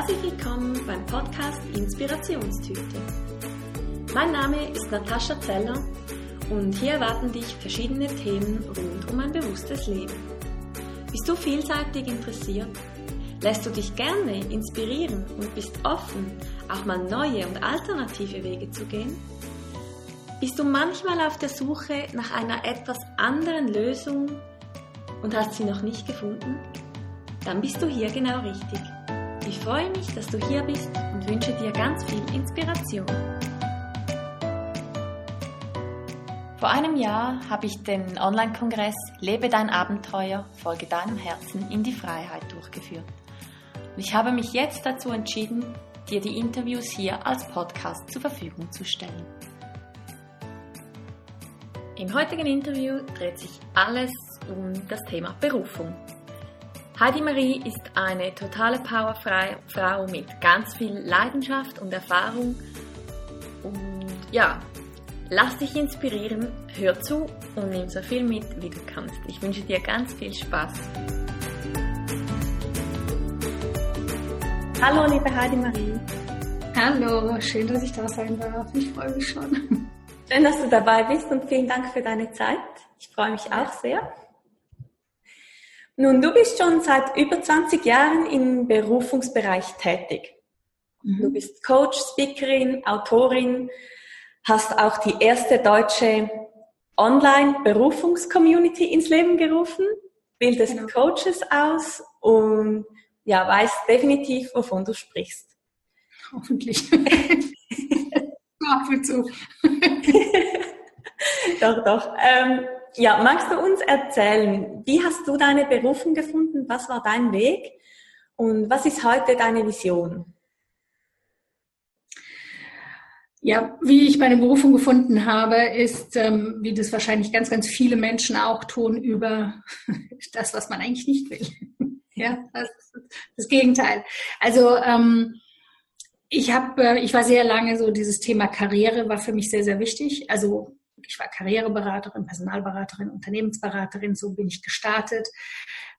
Herzlich willkommen beim Podcast Inspirationstüte. Mein Name ist Natascha Zeller und hier erwarten dich verschiedene Themen rund um ein bewusstes Leben. Bist du vielseitig interessiert? Lässt du dich gerne inspirieren und bist offen, auch mal neue und alternative Wege zu gehen? Bist du manchmal auf der Suche nach einer etwas anderen Lösung und hast sie noch nicht gefunden? Dann bist du hier genau richtig. Ich freue mich, dass du hier bist und wünsche dir ganz viel Inspiration. Vor einem Jahr habe ich den Online-Kongress Lebe dein Abenteuer, folge deinem Herzen in die Freiheit durchgeführt. Und ich habe mich jetzt dazu entschieden, dir die Interviews hier als Podcast zur Verfügung zu stellen. Im heutigen Interview dreht sich alles um das Thema Berufung. Heidi Marie ist eine totale Powerfrau mit ganz viel Leidenschaft und Erfahrung. Und ja, lass dich inspirieren, hör zu und nimm so viel mit, wie du kannst. Ich wünsche dir ganz viel Spaß. Hallo, liebe Heidi Marie. Hallo, schön, dass ich da sein darf. Ich freue mich schon. Schön, dass du dabei bist und vielen Dank für deine Zeit. Ich freue mich auch sehr. Nun, du bist schon seit über 20 Jahren im Berufungsbereich tätig. Mhm. Du bist Coach, Speakerin, Autorin, hast auch die erste deutsche Online-Berufungscommunity ins Leben gerufen, bildest genau. Coaches aus und ja, weißt definitiv, wovon du sprichst. Hoffentlich. Ab und zu. doch, doch. Ähm, ja, magst du uns erzählen, wie hast du deine Berufung gefunden? Was war dein Weg? Und was ist heute deine Vision? Ja, wie ich meine Berufung gefunden habe, ist, ähm, wie das wahrscheinlich ganz, ganz viele Menschen auch tun, über das, was man eigentlich nicht will. ja, das, das Gegenteil. Also ähm, ich habe, äh, ich war sehr lange so dieses Thema Karriere war für mich sehr, sehr wichtig. Also ich war Karriereberaterin, Personalberaterin, Unternehmensberaterin, so bin ich gestartet.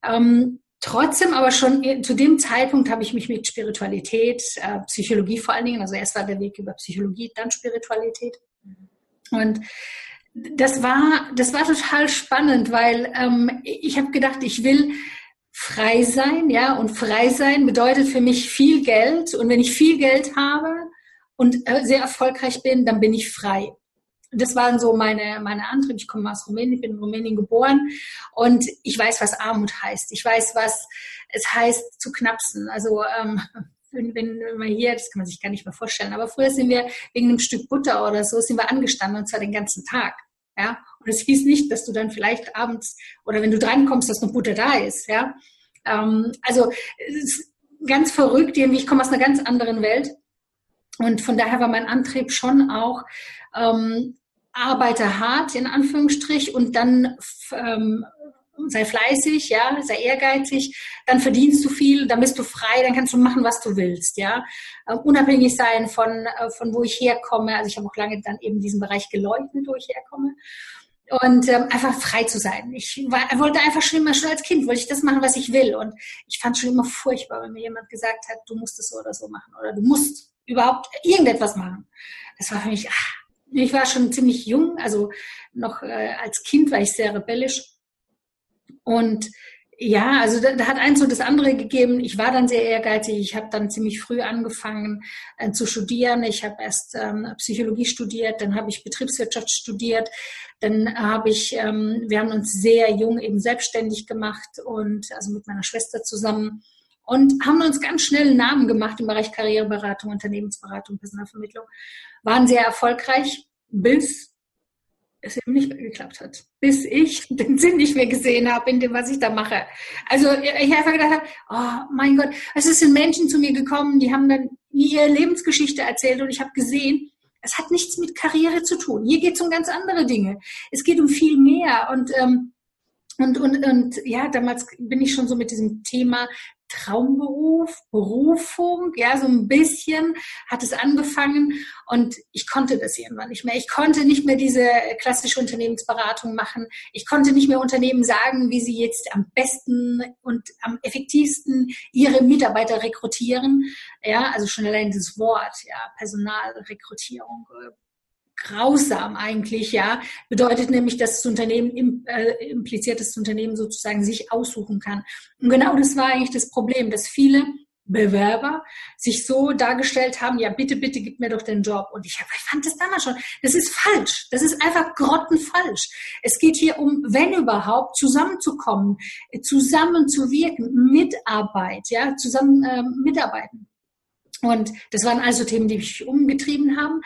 Ähm, trotzdem aber schon zu dem Zeitpunkt habe ich mich mit Spiritualität, äh, Psychologie vor allen Dingen, also erst war der Weg über Psychologie, dann Spiritualität. Und das war, das war total spannend, weil ähm, ich habe gedacht, ich will frei sein, ja, und frei sein bedeutet für mich viel Geld. Und wenn ich viel Geld habe und äh, sehr erfolgreich bin, dann bin ich frei das waren so meine, meine Antriebe. Ich komme aus Rumänien, bin in Rumänien geboren und ich weiß, was Armut heißt. Ich weiß, was es heißt zu knapsen. Also ähm, wenn, wenn man hier, das kann man sich gar nicht mehr vorstellen, aber früher sind wir wegen einem Stück Butter oder so, sind wir angestanden und zwar den ganzen Tag. Ja, und es hieß nicht, dass du dann vielleicht abends oder wenn du drankommst, dass noch Butter da ist. Ja, ähm, also ist ganz verrückt, irgendwie. Ich komme aus einer ganz anderen Welt und von daher war mein Antrieb schon auch ähm, arbeite hart in Anführungsstrich und dann ähm, sei fleißig, ja, sei ehrgeizig, dann verdienst du viel, dann bist du frei, dann kannst du machen, was du willst, ja, äh, unabhängig sein von äh, von wo ich herkomme. Also ich habe auch lange dann eben diesen Bereich geleugnet, wo ich herkomme und ähm, einfach frei zu sein. Ich war, wollte einfach schon immer schon als Kind wollte ich das machen, was ich will und ich fand schon immer furchtbar, wenn mir jemand gesagt hat, du musst es so oder so machen oder du musst überhaupt irgendetwas machen. Das war für mich ach, ich war schon ziemlich jung, also noch äh, als Kind war ich sehr rebellisch. Und ja, also da, da, hat eins und das andere gegeben. Ich war dann sehr ehrgeizig. Ich habe dann ziemlich früh angefangen äh, zu studieren. Ich habe erst ähm, Psychologie studiert, dann habe ich Betriebswirtschaft studiert, dann habe ich, ähm, wir haben uns sehr jung eben selbstständig gemacht und also mit meiner Schwester zusammen und haben uns ganz schnell einen Namen gemacht im Bereich Karriereberatung, Unternehmensberatung, Personalvermittlung, waren sehr erfolgreich, bis es eben nicht mehr geklappt hat. Bis ich den Sinn nicht mehr gesehen habe in dem, was ich da mache. Also ich einfach gedacht habe, oh mein Gott, es sind Menschen zu mir gekommen, die haben dann ihre Lebensgeschichte erzählt und ich habe gesehen, es hat nichts mit Karriere zu tun. Hier geht es um ganz andere Dinge. Es geht um viel mehr und ähm, und, und, und ja, damals bin ich schon so mit diesem Thema Traumberuf, Berufung, ja, so ein bisschen hat es angefangen und ich konnte das irgendwann nicht mehr. Ich konnte nicht mehr diese klassische Unternehmensberatung machen. Ich konnte nicht mehr Unternehmen sagen, wie sie jetzt am besten und am effektivsten ihre Mitarbeiter rekrutieren. Ja, also schon allein das Wort, ja, Personalrekrutierung, äh, grausam eigentlich, ja. Bedeutet nämlich, dass das Unternehmen äh, impliziert, dass das Unternehmen sozusagen sich aussuchen kann. Und genau das war eigentlich das Problem, dass viele Bewerber sich so dargestellt haben, ja, bitte, bitte gib mir doch den Job. Und ich, ich fand das damals schon, das ist falsch. Das ist einfach grottenfalsch. Es geht hier um, wenn überhaupt, zusammenzukommen, zusammenzuwirken, Mitarbeit, ja, zusammen äh, mitarbeiten. Und das waren also Themen, die mich umgetrieben haben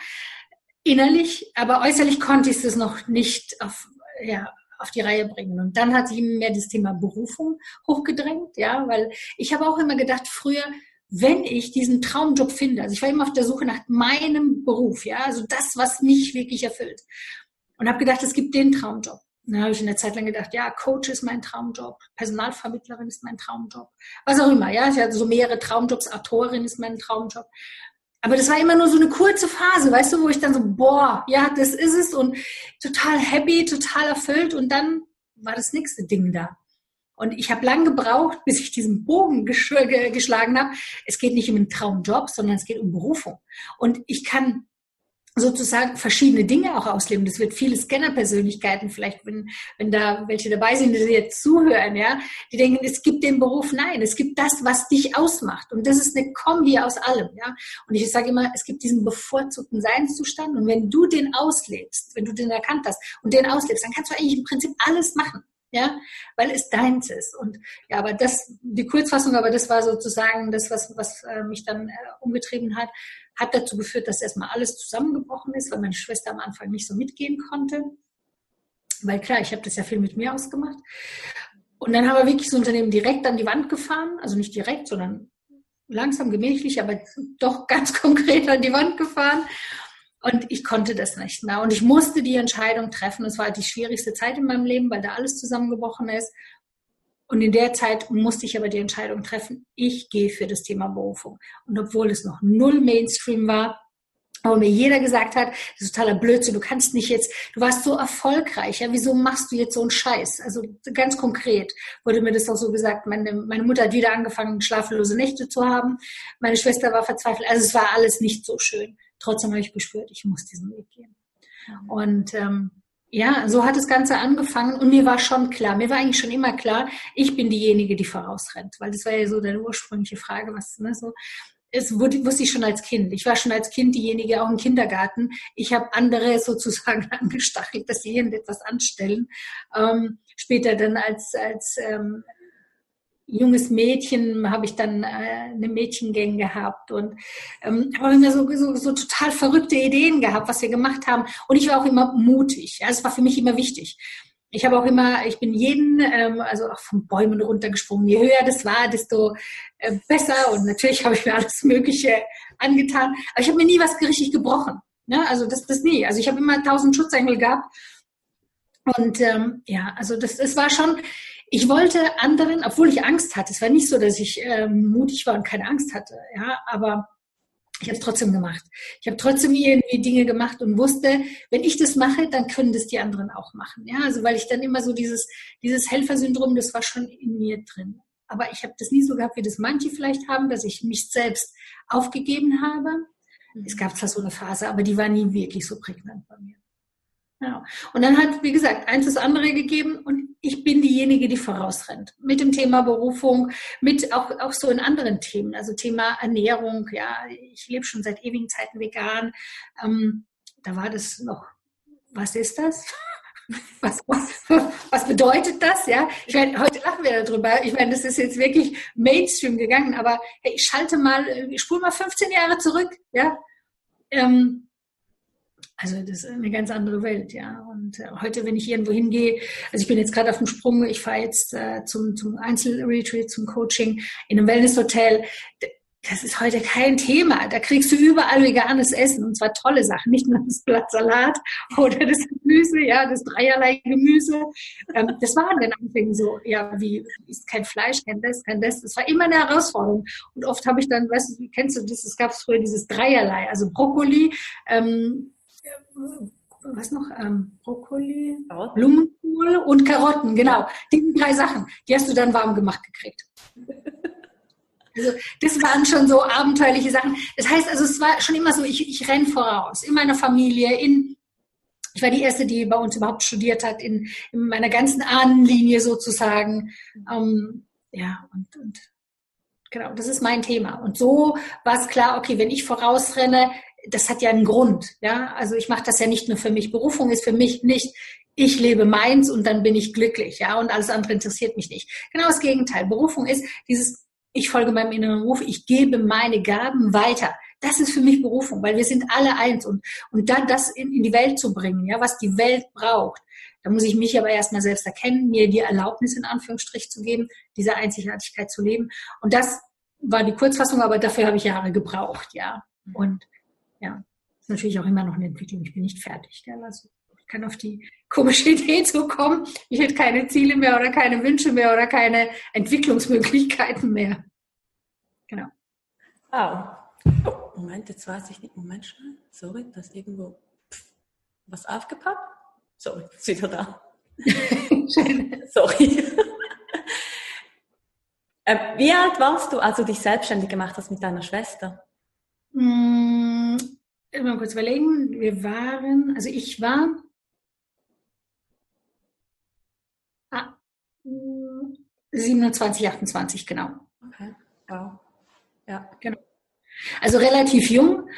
innerlich, aber äußerlich konnte ich es noch nicht auf, ja, auf die Reihe bringen. Und dann hat sich mehr das Thema Berufung hochgedrängt, ja, weil ich habe auch immer gedacht, früher, wenn ich diesen Traumjob finde, also ich war immer auf der Suche nach meinem Beruf, ja, also das, was mich wirklich erfüllt. Und habe gedacht, es gibt den Traumjob. Dann habe ich in der Zeit lang gedacht, ja, Coach ist mein Traumjob, Personalvermittlerin ist mein Traumjob, was auch immer, ja, ich hatte so mehrere Traumjobs, Autorin ist mein Traumjob. Aber das war immer nur so eine kurze Phase, weißt du, wo ich dann so, boah, ja, das ist es und total happy, total erfüllt und dann war das nächste Ding da. Und ich habe lang gebraucht, bis ich diesen Bogen geschlagen habe. Es geht nicht um einen Traumjob, sondern es geht um Berufung. Und ich kann sozusagen verschiedene Dinge auch ausleben. Das wird viele Scanner-Persönlichkeiten, vielleicht wenn, wenn da welche dabei sind, die jetzt zuhören, ja, die denken, es gibt den Beruf. Nein, es gibt das, was dich ausmacht. Und das ist eine Kombi aus allem, ja. Und ich sage immer, es gibt diesen bevorzugten Seinszustand. Und wenn du den auslebst, wenn du den erkannt hast und den auslebst, dann kannst du eigentlich im Prinzip alles machen ja, weil es deins ist. Und ja, aber das, die Kurzfassung, aber das war sozusagen das, was, was äh, mich dann äh, umgetrieben hat, hat dazu geführt, dass erstmal alles zusammengebrochen ist, weil meine Schwester am Anfang nicht so mitgehen konnte. Weil klar, ich habe das ja viel mit mir ausgemacht. Und dann haben wir wirklich so ein Unternehmen direkt an die Wand gefahren, also nicht direkt, sondern langsam, gemächlich, aber doch ganz konkret an die Wand gefahren. Und ich konnte das nicht mehr. Und ich musste die Entscheidung treffen. Es war die schwierigste Zeit in meinem Leben, weil da alles zusammengebrochen ist. Und in der Zeit musste ich aber die Entscheidung treffen, ich gehe für das Thema Berufung. Und obwohl es noch null Mainstream war, aber mir jeder gesagt hat, das ist totaler Blödsinn, du kannst nicht jetzt, du warst so erfolgreich, ja, wieso machst du jetzt so einen Scheiß? Also ganz konkret wurde mir das auch so gesagt. Meine, meine Mutter hat wieder angefangen, schlaflose Nächte zu haben. Meine Schwester war verzweifelt. Also es war alles nicht so schön. Trotzdem habe ich gespürt, ich muss diesen Weg gehen. Mhm. Und ähm, ja, so hat das Ganze angefangen und mir war schon klar, mir war eigentlich schon immer klar, ich bin diejenige, die vorausrennt, weil das war ja so deine ursprüngliche Frage, was, ne, so. Es wurde, wusste ich schon als Kind. Ich war schon als Kind diejenige, auch im Kindergarten. Ich habe andere sozusagen angestachelt, dass sie irgendetwas anstellen. Ähm, später dann als, als ähm, junges Mädchen habe ich dann äh, eine Mädchengang gehabt und ähm, habe immer so, so, so total verrückte Ideen gehabt, was wir gemacht haben. Und ich war auch immer mutig. Ja, es war für mich immer wichtig. Ich habe auch immer, ich bin jeden, ähm, also auch von Bäumen runtergesprungen. Je höher das war, desto äh, besser. Und natürlich habe ich mir alles Mögliche angetan. Aber ich habe mir nie was richtig gebrochen. Ne? Also das, das nie. Also ich habe immer tausend Schutzengel gehabt. Und ähm, ja, also das, das war schon, ich wollte anderen, obwohl ich Angst hatte, es war nicht so, dass ich ähm, mutig war und keine Angst hatte, ja, aber ich habe es trotzdem gemacht. Ich habe trotzdem irgendwie Dinge gemacht und wusste, wenn ich das mache, dann können das die anderen auch machen. Ja, also weil ich dann immer so dieses, dieses Helfersyndrom, das war schon in mir drin. Aber ich habe das nie so gehabt, wie das manche vielleicht haben, dass ich mich selbst aufgegeben habe. Es mhm. gab zwar so eine Phase, aber die war nie wirklich so prägnant bei mir. Ja. Und dann hat, wie gesagt, eins das andere gegeben und ich bin diejenige, die vorausrennt. Mit dem Thema Berufung, mit auch, auch so in anderen Themen, also Thema Ernährung. Ja, ich lebe schon seit ewigen Zeiten vegan. Ähm, da war das noch, was ist das? Was, was, was bedeutet das? Ja, ich meine, heute lachen wir darüber. Ich meine, das ist jetzt wirklich Mainstream gegangen, aber hey, ich schalte mal, ich spule mal 15 Jahre zurück. Ja, ähm, also das ist eine ganz andere Welt, ja. Und äh, heute, wenn ich irgendwo hingehe, also ich bin jetzt gerade auf dem Sprung, ich fahre jetzt äh, zum, zum Einzelretreat, zum Coaching in einem Wellnesshotel. das ist heute kein Thema. Da kriegst du überall veganes Essen und zwar tolle Sachen, nicht nur das Blattsalat oder das Gemüse, ja, das dreierlei Gemüse. Ähm, das war an den Anfängen so, ja, wie ist kein Fleisch, kein das, kein das. Das war immer eine Herausforderung. Und oft habe ich dann, weißt du, kennst du das? Es gab früher dieses Dreierlei, also Brokkoli, ähm, was noch? Ähm, Brokkoli, Blumenkohl und Karotten, genau. Die drei Sachen, die hast du dann warm gemacht gekriegt. Also das waren schon so abenteuerliche Sachen. Das heißt also, es war schon immer so, ich, ich renne voraus in meiner Familie, in ich war die erste, die bei uns überhaupt studiert hat, in, in meiner ganzen Ahnenlinie sozusagen. Ähm, ja, und, und genau, das ist mein Thema. Und so war es klar, okay, wenn ich vorausrenne, das hat ja einen Grund. Ja, also ich mache das ja nicht nur für mich. Berufung ist für mich nicht, ich lebe meins und dann bin ich glücklich. Ja, und alles andere interessiert mich nicht. Genau das Gegenteil. Berufung ist dieses ich folge meinem inneren Ruf, ich gebe meine Gaben weiter. Das ist für mich Berufung, weil wir sind alle eins und, und dann das in, in die Welt zu bringen, ja, was die Welt braucht. Da muss ich mich aber erstmal selbst erkennen, mir die Erlaubnis in Anführungsstrich zu geben, diese Einzigartigkeit zu leben. Und das war die Kurzfassung, aber dafür habe ich Jahre gebraucht, ja. Und ja, ist natürlich auch immer noch eine Entwicklung. Ich bin nicht fertig. Gell? Also ich kann auf die komische Idee zu kommen, ich hätte keine Ziele mehr oder keine Wünsche mehr oder keine Entwicklungsmöglichkeiten mehr. Genau. Wow. Oh, Moment, jetzt weiß ich nicht. Moment schnell. Sorry, da ist irgendwo was aufgepackt. Sorry, ist wieder da. Sorry. äh, wie alt warst du, als du dich selbstständig gemacht hast mit deiner Schwester? Hm, mal kurz überlegen. Wir waren, also ich war 27, 28, genau. Okay, wow. Ja, genau. Also relativ jung.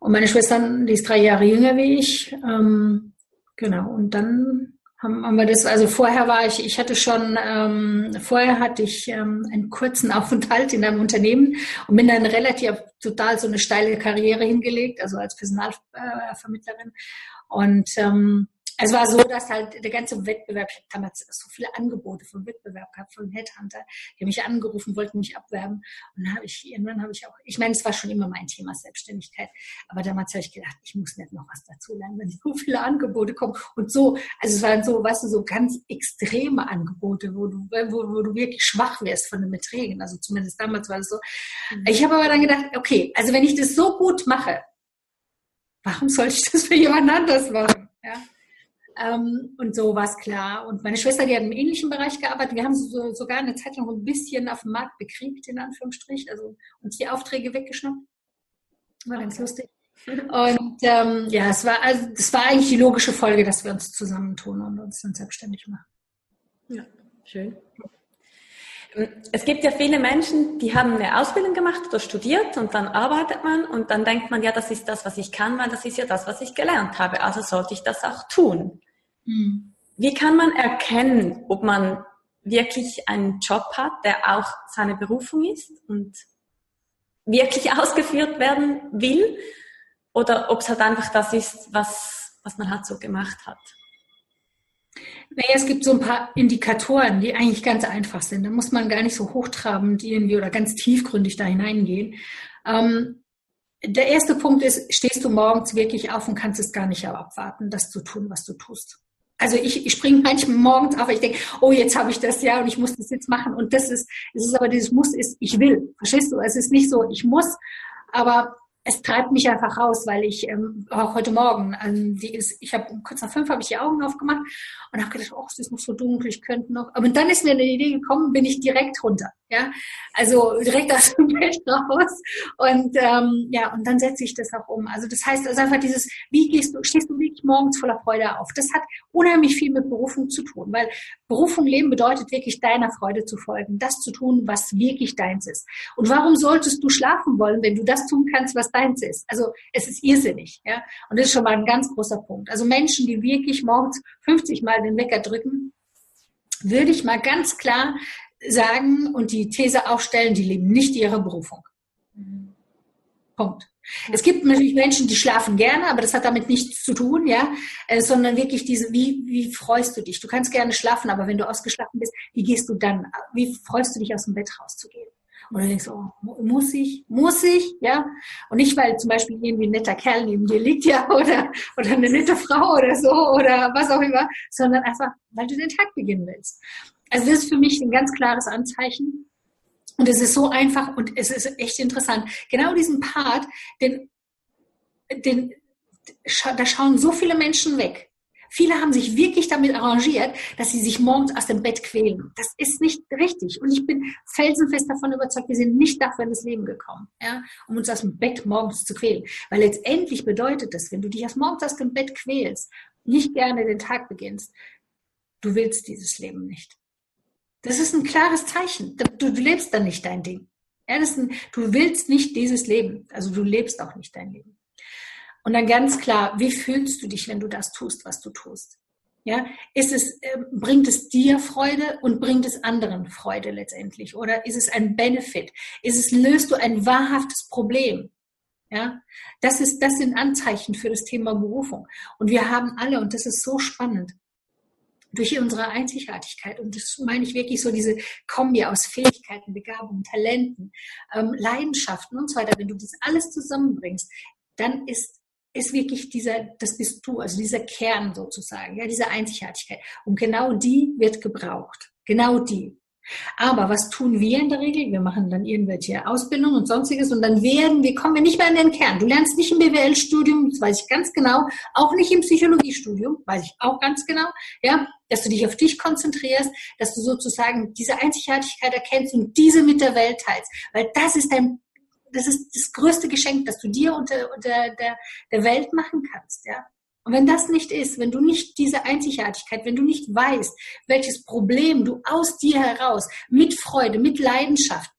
Und meine Schwester, die ist drei Jahre jünger wie ich. Ähm, genau. Und dann haben, haben wir das, also vorher war ich, ich hatte schon, ähm, vorher hatte ich ähm, einen kurzen Aufenthalt in einem Unternehmen und bin dann relativ total so eine steile Karriere hingelegt, also als Personalvermittlerin. Und ähm, es war so, dass halt der ganze Wettbewerb, ich habe damals so viele Angebote vom Wettbewerb gehabt, von Headhunter, die mich angerufen, wollten mich abwerben. Und dann habe ich, irgendwann habe ich auch, ich meine, es war schon immer mein Thema Selbstständigkeit, aber damals habe ich gedacht, ich muss nicht noch was dazu lernen, wenn so viele Angebote kommen. Und so, also es waren so, weißt du, so ganz extreme Angebote, wo du, wo, wo du wirklich schwach wärst von den Beträgen. Also zumindest damals war es so. Mhm. Ich habe aber dann gedacht, okay, also wenn ich das so gut mache, warum sollte ich das für jemand anders machen? Ja. Ähm, und so war es klar. Und meine Schwester, die hat im ähnlichen Bereich gearbeitet. Wir haben so, sogar eine Zeit lang ein bisschen auf dem Markt bekriegt, in Anführungsstrich, also uns die Aufträge weggeschnappt. War ganz lustig. Und ähm, ja, es war also das war eigentlich die logische Folge, dass wir uns zusammentun und uns dann selbstständig machen. Ja, schön. Es gibt ja viele Menschen, die haben eine Ausbildung gemacht oder studiert und dann arbeitet man und dann denkt man, ja, das ist das, was ich kann, weil das ist ja das, was ich gelernt habe, also sollte ich das auch tun. Mhm. Wie kann man erkennen, ob man wirklich einen Job hat, der auch seine Berufung ist und wirklich ausgeführt werden will oder ob es halt einfach das ist, was, was man halt so gemacht hat? Naja, es gibt so ein paar Indikatoren, die eigentlich ganz einfach sind. Da muss man gar nicht so hochtrabend irgendwie oder ganz tiefgründig da hineingehen. Ähm, der erste Punkt ist, stehst du morgens wirklich auf und kannst es gar nicht abwarten, das zu tun, was du tust. Also ich, ich springe manchmal morgens auf, ich denke, oh, jetzt habe ich das ja und ich muss das jetzt machen. Und das ist, es ist aber dieses Muss ist, ich will. Verstehst du? Es ist nicht so, ich muss, aber es treibt mich einfach raus, weil ich ähm, auch heute Morgen, ähm, die ist, ich habe kurz nach fünf habe ich die Augen aufgemacht und habe gedacht, oh, es ist noch so dunkel, ich könnte noch. Aber dann ist mir eine Idee gekommen, bin ich direkt runter, ja, also direkt aus dem Bett raus und ähm, ja und dann setze ich das auch um. Also das heißt, also einfach dieses, wie gehst du, stehst du wirklich morgens voller Freude auf? Das hat unheimlich viel mit Berufung zu tun, weil Berufung leben bedeutet wirklich deiner Freude zu folgen, das zu tun, was wirklich deins ist. Und warum solltest du schlafen wollen, wenn du das tun kannst, was deins ist? Also es ist irrsinnig, ja. Und das ist schon mal ein ganz großer Punkt. Also Menschen, die wirklich morgens 50 Mal den Wecker drücken, würde ich mal ganz klar sagen und die These aufstellen, die leben nicht ihre Berufung. Punkt. Es gibt natürlich Menschen, die schlafen gerne, aber das hat damit nichts zu tun, ja, äh, sondern wirklich diese, wie, wie freust du dich? Du kannst gerne schlafen, aber wenn du ausgeschlafen bist, wie gehst du dann? Wie freust du dich aus dem Bett rauszugehen? Und du denkst, oh, muss ich, muss ich, ja? Und nicht, weil zum Beispiel irgendwie ein netter Kerl neben dir liegt, ja, oder, oder eine nette Frau oder so, oder was auch immer, sondern einfach, weil du den Tag beginnen willst. Also das ist für mich ein ganz klares Anzeichen. Und es ist so einfach und es ist echt interessant. Genau diesen Part, den, den, da schauen so viele Menschen weg. Viele haben sich wirklich damit arrangiert, dass sie sich morgens aus dem Bett quälen. Das ist nicht richtig. Und ich bin felsenfest davon überzeugt, wir sind nicht dafür in das Leben gekommen, ja, um uns aus dem Bett morgens zu quälen. Weil letztendlich bedeutet das, wenn du dich aus morgens aus dem Bett quälst, nicht gerne den Tag beginnst, du willst dieses Leben nicht. Das ist ein klares Zeichen. Du, lebst dann nicht dein Ding. Ja, ein, du willst nicht dieses Leben. Also du lebst auch nicht dein Leben. Und dann ganz klar, wie fühlst du dich, wenn du das tust, was du tust? Ja, ist es, äh, bringt es dir Freude und bringt es anderen Freude letztendlich? Oder ist es ein Benefit? Ist es, löst du ein wahrhaftes Problem? Ja, das ist, das sind Anzeichen für das Thema Berufung. Und wir haben alle, und das ist so spannend, durch unsere Einzigartigkeit, und das meine ich wirklich so diese Kombi aus Fähigkeiten, Begabungen, Talenten, ähm, Leidenschaften und so weiter, wenn du das alles zusammenbringst, dann ist ist wirklich dieser, das bist du, also dieser Kern sozusagen, ja, diese Einzigartigkeit. Und genau die wird gebraucht. Genau die. Aber was tun wir in der Regel? Wir machen dann irgendwelche Ausbildungen und sonstiges und dann werden wir, kommen wir nicht mehr in den Kern. Du lernst nicht im BWL-Studium, das weiß ich ganz genau, auch nicht im Psychologiestudium, weiß ich auch ganz genau, ja, dass du dich auf dich konzentrierst, dass du sozusagen diese Einzigartigkeit erkennst und diese mit der Welt teilst. Weil das ist dein das ist das größte Geschenk, das du dir und der, der, der, Welt machen kannst, ja. Und wenn das nicht ist, wenn du nicht diese Einzigartigkeit, wenn du nicht weißt, welches Problem du aus dir heraus mit Freude, mit Leidenschaft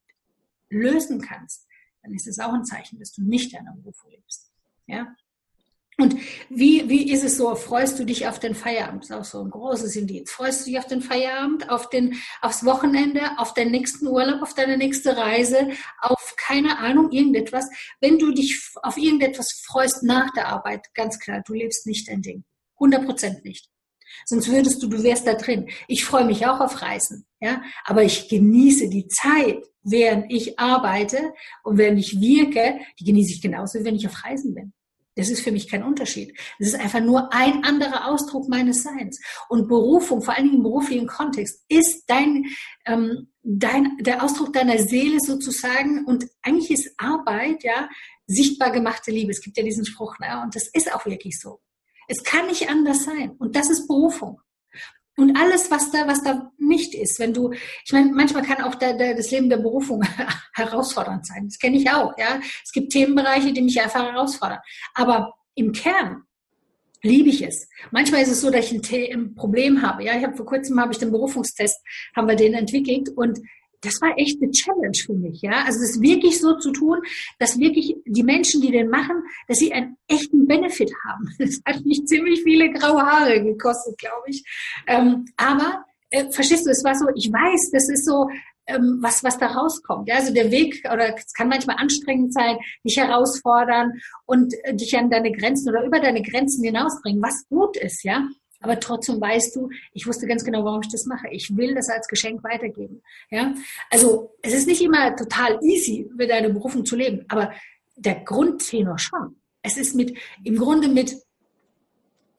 lösen kannst, dann ist es auch ein Zeichen, dass du nicht deiner Berufung lebst. Ja? Und wie, wie ist es so? Freust du dich auf den Feierabend? Das ist auch so ein großes Indiz. Freust du dich auf den Feierabend, auf den, aufs Wochenende, auf den nächsten Urlaub, auf deine nächste Reise, auf keine Ahnung, irgendetwas? Wenn du dich auf irgendetwas freust nach der Arbeit, ganz klar, du lebst nicht dein Ding. 100 Prozent nicht. Sonst würdest du, du wärst da drin. Ich freue mich auch auf Reisen, ja, aber ich genieße die Zeit, während ich arbeite und während ich wirke, die genieße ich genauso, wenn ich auf Reisen bin. Das ist für mich kein Unterschied. Es ist einfach nur ein anderer Ausdruck meines Seins. Und Berufung, vor allen Dingen im beruflichen Kontext, ist dein, ähm, dein, der Ausdruck deiner Seele sozusagen. Und eigentlich ist Arbeit, ja, sichtbar gemachte Liebe. Es gibt ja diesen Spruch, ne? und das ist auch wirklich so. Es kann nicht anders sein. Und das ist Berufung. Und alles, was da, was da nicht ist, wenn du, ich meine, manchmal kann auch der, der, das Leben der Berufung herausfordernd sein. Das kenne ich auch, ja. Es gibt Themenbereiche, die mich einfach herausfordern. Aber im Kern liebe ich es. Manchmal ist es so, dass ich ein, ein Problem habe. Ja, ich habe vor kurzem habe ich den Berufungstest, haben wir den entwickelt und das war echt eine Challenge für mich, ja. Also das wirklich so zu tun, dass wirklich die Menschen, die den machen, dass sie einen echten Benefit haben. Das hat mich ziemlich viele graue Haare gekostet, glaube ich. Ähm, aber äh, verstehst du, es war so, ich weiß, das ist so, ähm, was, was da rauskommt. Ja, also der Weg, oder es kann manchmal anstrengend sein, dich herausfordern und äh, dich an deine Grenzen oder über deine Grenzen hinausbringen, was gut ist, ja. Aber trotzdem weißt du, ich wusste ganz genau, warum ich das mache. Ich will das als Geschenk weitergeben. Ja, also es ist nicht immer total easy, mit deiner Berufung zu leben, aber der Grundtenor schon. Es ist mit, im Grunde mit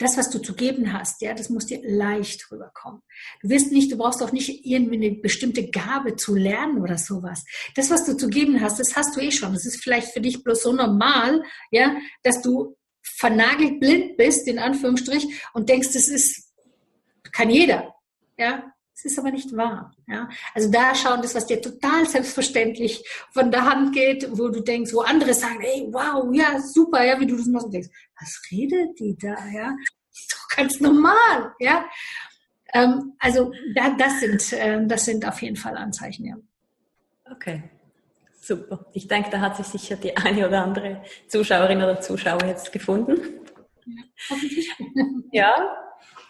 das, was du zu geben hast, ja, das muss dir leicht rüberkommen. Du wirst nicht, du brauchst auch nicht irgendwie eine bestimmte Gabe zu lernen oder sowas. Das, was du zu geben hast, das hast du eh schon. Das ist vielleicht für dich bloß so normal, ja, dass du vernagelt blind bist, in Anführungsstrich, und denkst, das ist, kann jeder. Ja, es ist aber nicht wahr. Ja? Also da schauen, das, was dir total selbstverständlich von der Hand geht, wo du denkst, wo andere sagen, ey, wow, ja, super, ja, wie du das machst, und denkst, was redet die da, ja? Ganz normal, ja. Ähm, also da, das sind, äh, das sind auf jeden Fall Anzeichen, ja. Okay. Super. Ich denke, da hat sich sicher die eine oder andere Zuschauerin oder Zuschauer jetzt gefunden. Ja.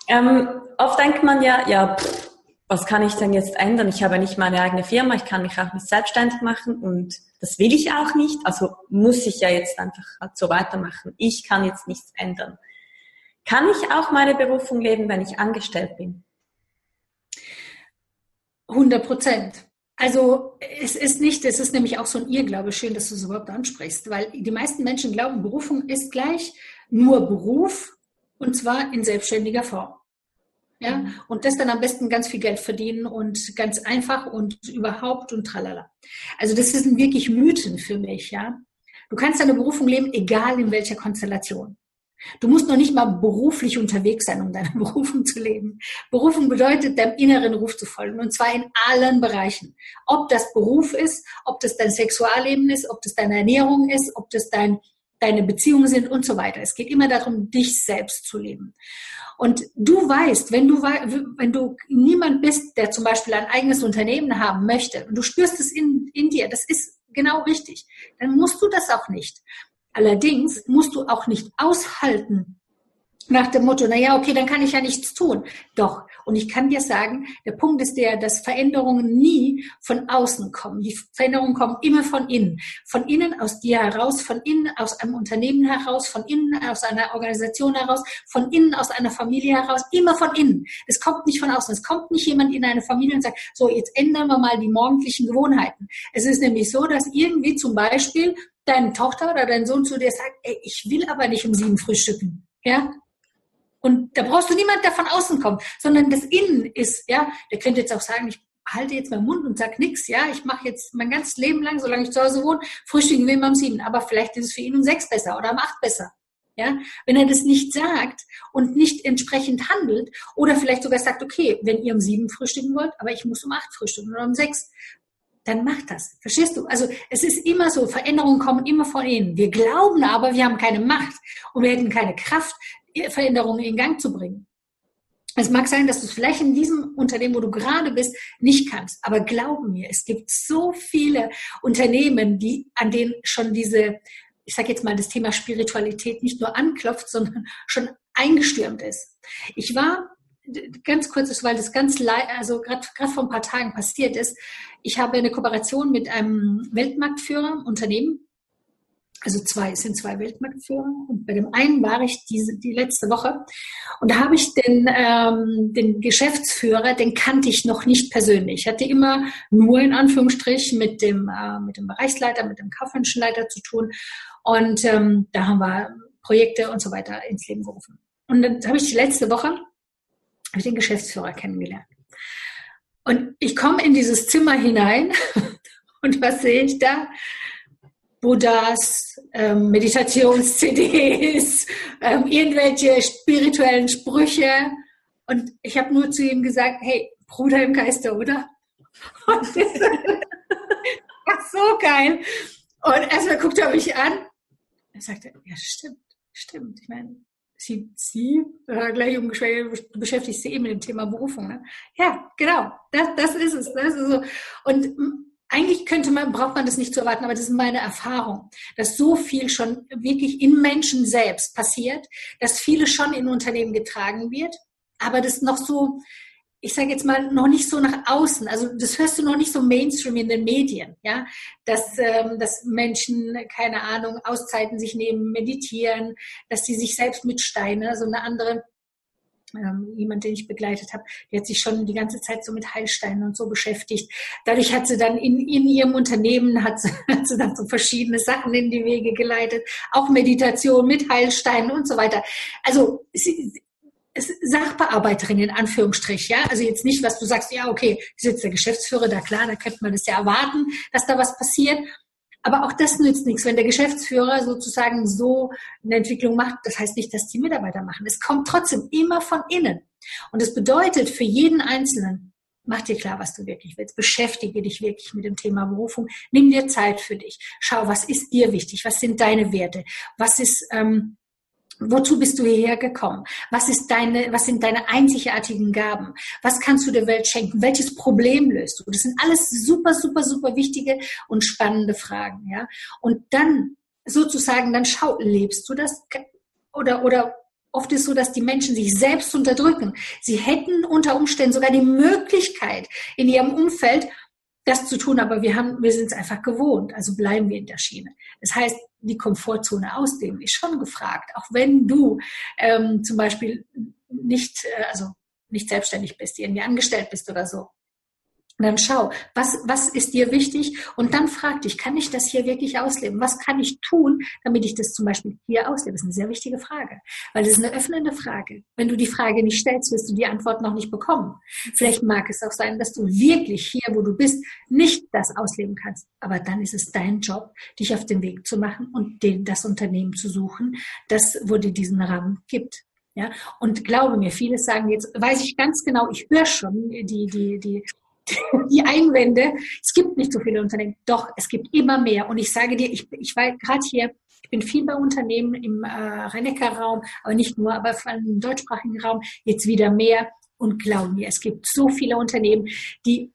Ähm, oft denkt man ja, ja, pff, was kann ich denn jetzt ändern? Ich habe nicht meine eigene Firma, ich kann mich auch nicht selbstständig machen und das will ich auch nicht. Also muss ich ja jetzt einfach halt so weitermachen. Ich kann jetzt nichts ändern. Kann ich auch meine Berufung leben, wenn ich angestellt bin? 100 Prozent. Also es ist nicht, es ist nämlich auch so ein Irrglaube, schön, dass du es überhaupt ansprichst, weil die meisten Menschen glauben, Berufung ist gleich nur Beruf und zwar in selbstständiger Form. Ja, mhm. und das dann am besten ganz viel Geld verdienen und ganz einfach und überhaupt und tralala. Also das sind wirklich Mythen für mich, ja. Du kannst deine Berufung leben, egal in welcher Konstellation. Du musst noch nicht mal beruflich unterwegs sein, um deine Berufung zu leben. Berufung bedeutet, deinem inneren Ruf zu folgen, und zwar in allen Bereichen. Ob das Beruf ist, ob das dein Sexualleben ist, ob das deine Ernährung ist, ob das dein, deine Beziehungen sind und so weiter. Es geht immer darum, dich selbst zu leben. Und du weißt, wenn du, wenn du niemand bist, der zum Beispiel ein eigenes Unternehmen haben möchte, und du spürst es in, in dir, das ist genau richtig, dann musst du das auch nicht. Allerdings musst du auch nicht aushalten, nach dem Motto, na ja, okay, dann kann ich ja nichts tun. Doch. Und ich kann dir sagen, der Punkt ist der, dass Veränderungen nie von außen kommen. Die Veränderungen kommen immer von innen. Von innen aus dir heraus, von innen aus einem Unternehmen heraus, von innen aus einer Organisation heraus, von innen aus einer Familie heraus, immer von innen. Es kommt nicht von außen. Es kommt nicht jemand in eine Familie und sagt, so, jetzt ändern wir mal die morgendlichen Gewohnheiten. Es ist nämlich so, dass irgendwie zum Beispiel deine Tochter oder dein Sohn zu dir sagt, ey, ich will aber nicht um sieben frühstücken. Ja, und da brauchst du niemand, der von außen kommt, sondern das Innen ist, ja, der könnte jetzt auch sagen, ich halte jetzt meinen Mund und sag nichts, ja, ich mache jetzt mein ganzes Leben lang, solange ich zu Hause wohne, frühstücken wir immer um sieben, aber vielleicht ist es für ihn um sechs besser oder um acht besser. Ja, wenn er das nicht sagt und nicht entsprechend handelt oder vielleicht sogar sagt, okay, wenn ihr um sieben frühstücken wollt, aber ich muss um acht frühstücken oder um sechs, dann macht das. Verstehst du? Also es ist immer so, Veränderungen kommen immer von innen. Wir glauben aber, wir haben keine Macht und wir hätten keine Kraft, Veränderungen in Gang zu bringen. Es mag sein, dass du es vielleicht in diesem Unternehmen, wo du gerade bist, nicht kannst. Aber glaub mir, es gibt so viele Unternehmen, die, an denen schon diese, ich sage jetzt mal, das Thema Spiritualität nicht nur anklopft, sondern schon eingestürmt ist. Ich war ganz kurz, weil das ganz, also gerade vor ein paar Tagen passiert ist. Ich habe eine Kooperation mit einem Weltmarktführer, Unternehmen, also zwei, es sind zwei Weltmarktführer. Und bei dem einen war ich diese, die letzte Woche. Und da habe ich den, ähm, den Geschäftsführer, den kannte ich noch nicht persönlich. Ich hatte immer nur in Anführungsstrichen mit dem, äh, mit dem Bereichsleiter, mit dem kaufmännischen Leiter zu tun. Und ähm, da haben wir Projekte und so weiter ins Leben gerufen. Und dann habe ich die letzte Woche ich den Geschäftsführer kennengelernt. Und ich komme in dieses Zimmer hinein und was sehe ich da? Buddhas, ähm, Meditations-CDs, ähm, irgendwelche spirituellen Sprüche. Und ich habe nur zu ihm gesagt, hey, Bruder im Geiste, oder? Und das war so geil. Und erstmal guckt er mich an. Er sagte, ja, stimmt, stimmt. Ich meine, sie, sie, äh, gleich umgeschwächt, du beschäftigst dich eben mit dem Thema Berufung. Ne? Ja, genau, das, das ist es. Das ist so. Und eigentlich könnte man, braucht man das nicht zu erwarten, aber das ist meine Erfahrung, dass so viel schon wirklich in Menschen selbst passiert, dass vieles schon in Unternehmen getragen wird, aber das noch so, ich sage jetzt mal, noch nicht so nach außen. Also das hörst du noch nicht so Mainstream in den Medien, ja, dass, ähm, dass Menschen, keine Ahnung, Auszeiten sich nehmen, meditieren, dass sie sich selbst mit Steine, so eine andere ähm, jemand, den ich begleitet habe, die hat sich schon die ganze Zeit so mit Heilsteinen und so beschäftigt. Dadurch hat sie dann in, in ihrem Unternehmen, hat sie, hat sie dann so verschiedene Sachen in die Wege geleitet, auch Meditation mit Heilsteinen und so weiter. Also sie, Sachbearbeiterin in Anführungsstrich, ja, also jetzt nicht, was du sagst, ja, okay, ist jetzt der Geschäftsführer, da klar, da könnte man das ja erwarten, dass da was passiert, aber auch das nützt nichts, wenn der Geschäftsführer sozusagen so eine Entwicklung macht. Das heißt nicht, dass die Mitarbeiter machen. Es kommt trotzdem immer von innen. Und es bedeutet für jeden Einzelnen, mach dir klar, was du wirklich willst. Beschäftige dich wirklich mit dem Thema Berufung. Nimm dir Zeit für dich. Schau, was ist dir wichtig? Was sind deine Werte? Was ist, ähm, Wozu bist du hierher gekommen? Was ist deine, was sind deine einzigartigen Gaben? Was kannst du der Welt schenken? Welches Problem löst du? Das sind alles super, super, super wichtige und spannende Fragen, ja. Und dann sozusagen, dann schau, lebst du das? Oder, oder oft ist so, dass die Menschen sich selbst unterdrücken. Sie hätten unter Umständen sogar die Möglichkeit in ihrem Umfeld das zu tun, aber wir haben, wir sind es einfach gewohnt, also bleiben wir in der Schiene. Das heißt, die Komfortzone ausdehnen ist schon gefragt, auch wenn du ähm, zum Beispiel nicht, äh, also nicht selbstständig bist, irgendwie angestellt bist oder so. Und dann schau, was, was ist dir wichtig? Und dann frag dich, kann ich das hier wirklich ausleben? Was kann ich tun, damit ich das zum Beispiel hier auslebe? Das ist eine sehr wichtige Frage, weil das ist eine öffnende Frage. Wenn du die Frage nicht stellst, wirst du die Antwort noch nicht bekommen. Vielleicht mag es auch sein, dass du wirklich hier, wo du bist, nicht das ausleben kannst. Aber dann ist es dein Job, dich auf den Weg zu machen und den, das Unternehmen zu suchen, das, wo dir diesen Rahmen gibt. Ja, und glaube mir, viele sagen jetzt, weiß ich ganz genau, ich höre schon die, die, die die Einwände, es gibt nicht so viele Unternehmen. Doch, es gibt immer mehr. Und ich sage dir, ich, ich war gerade hier, ich bin viel bei Unternehmen im äh, Rhein-Neckar-Raum, aber nicht nur, aber vor allem im deutschsprachigen Raum jetzt wieder mehr. Und glaub mir, es gibt so viele Unternehmen, die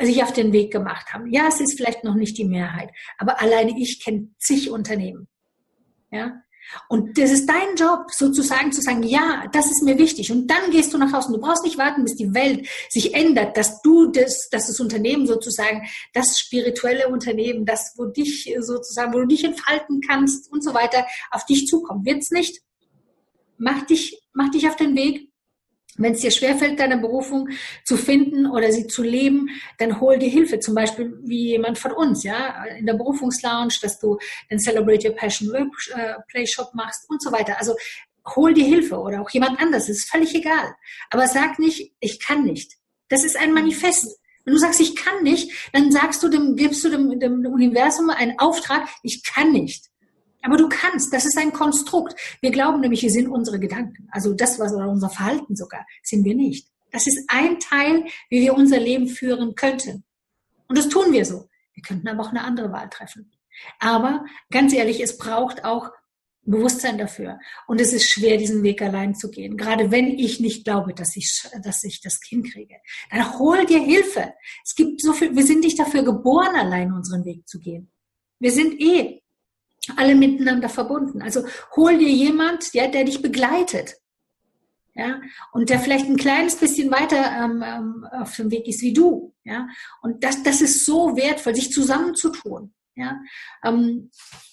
sich auf den Weg gemacht haben. Ja, es ist vielleicht noch nicht die Mehrheit, aber alleine ich kenne zig Unternehmen. Ja, und das ist dein Job, sozusagen zu sagen, ja, das ist mir wichtig. Und dann gehst du nach Hause. Du brauchst nicht warten, bis die Welt sich ändert, dass du das, dass das Unternehmen sozusagen, das spirituelle Unternehmen, das, wo dich sozusagen, wo du dich entfalten kannst und so weiter, auf dich zukommt. Wird's nicht? Mach dich, mach dich auf den Weg, wenn es dir schwerfällt, deine Berufung zu finden oder sie zu leben, dann hol dir Hilfe. Zum Beispiel wie jemand von uns, ja, in der Berufungslounge, dass du den Celebrate Your Passion äh, Shop machst und so weiter. Also hol dir Hilfe oder auch jemand anders. ist völlig egal. Aber sag nicht, ich kann nicht. Das ist ein Manifest. Wenn du sagst, ich kann nicht, dann sagst du dem, gibst du dem, dem Universum einen Auftrag, ich kann nicht. Aber du kannst, das ist ein Konstrukt. Wir glauben nämlich, wir sind unsere Gedanken. Also das, was oder unser Verhalten sogar, sind wir nicht. Das ist ein Teil, wie wir unser Leben führen könnten. Und das tun wir so. Wir könnten aber auch eine andere Wahl treffen. Aber ganz ehrlich, es braucht auch Bewusstsein dafür. Und es ist schwer, diesen Weg allein zu gehen. Gerade wenn ich nicht glaube, dass ich, dass ich das hinkriege. Dann hol dir Hilfe. Es gibt so viel, wir sind nicht dafür geboren, allein unseren Weg zu gehen. Wir sind eh alle miteinander verbunden. Also hol dir jemand, ja, der dich begleitet. Ja, und der vielleicht ein kleines bisschen weiter ähm, ähm, auf dem Weg ist wie du. Ja, und das, das ist so wertvoll, sich zusammenzutun. Ja, ähm,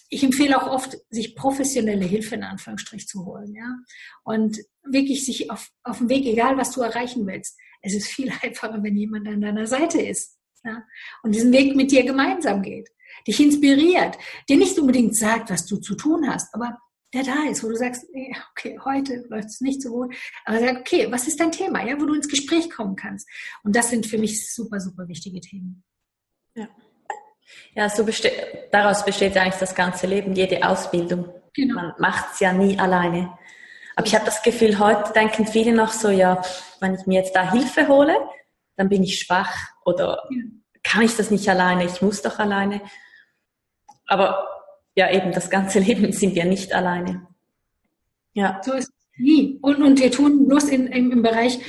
ich empfehle auch oft, sich professionelle Hilfe in Anführungsstrich zu holen. Ja, und wirklich sich auf, auf dem Weg, egal was du erreichen willst. Es ist viel einfacher, wenn jemand an deiner Seite ist. Ja, und diesen Weg mit dir gemeinsam geht dich inspiriert, dir nicht unbedingt sagt, was du zu tun hast, aber der da ist, wo du sagst, okay, heute läuft es nicht so gut, aber sag, okay, was ist dein Thema, ja, wo du ins Gespräch kommen kannst. Und das sind für mich super, super wichtige Themen. Ja. Ja, so beste daraus besteht eigentlich das ganze Leben, jede Ausbildung. Genau. Man macht es ja nie alleine. Aber ich habe das Gefühl, heute denken viele noch so, ja, wenn ich mir jetzt da Hilfe hole, dann bin ich schwach oder ja. kann ich das nicht alleine, ich muss doch alleine. Aber ja, eben das ganze Leben sind wir nicht alleine. Ja. So ist es nie. Und, und wir tun bloß in, im, im Bereich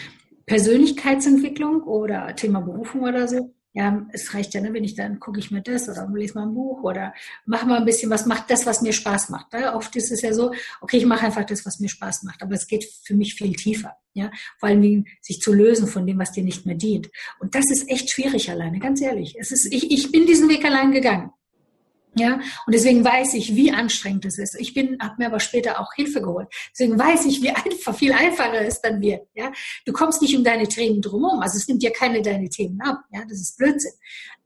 Persönlichkeitsentwicklung oder Thema Berufung oder so. Ja, es reicht ja, ne, wenn ich dann gucke ich mir das oder lese mal ein Buch oder mache mal ein bisschen was, macht das, was mir Spaß macht. Ne? Oft ist es ja so, okay, ich mache einfach das, was mir Spaß macht, aber es geht für mich viel tiefer. Ja, vor allem sich zu lösen von dem, was dir nicht mehr dient. Und das ist echt schwierig alleine, ganz ehrlich. Es ist, ich, ich bin diesen Weg allein gegangen. Ja, und deswegen weiß ich, wie anstrengend es ist. Ich bin, habe mir aber später auch Hilfe geholt. Deswegen weiß ich, wie einfach, viel einfacher es dann wird. Ja, du kommst nicht um deine Themen drumherum. Also es nimmt dir keine deine Themen ab. Ja, das ist Blödsinn.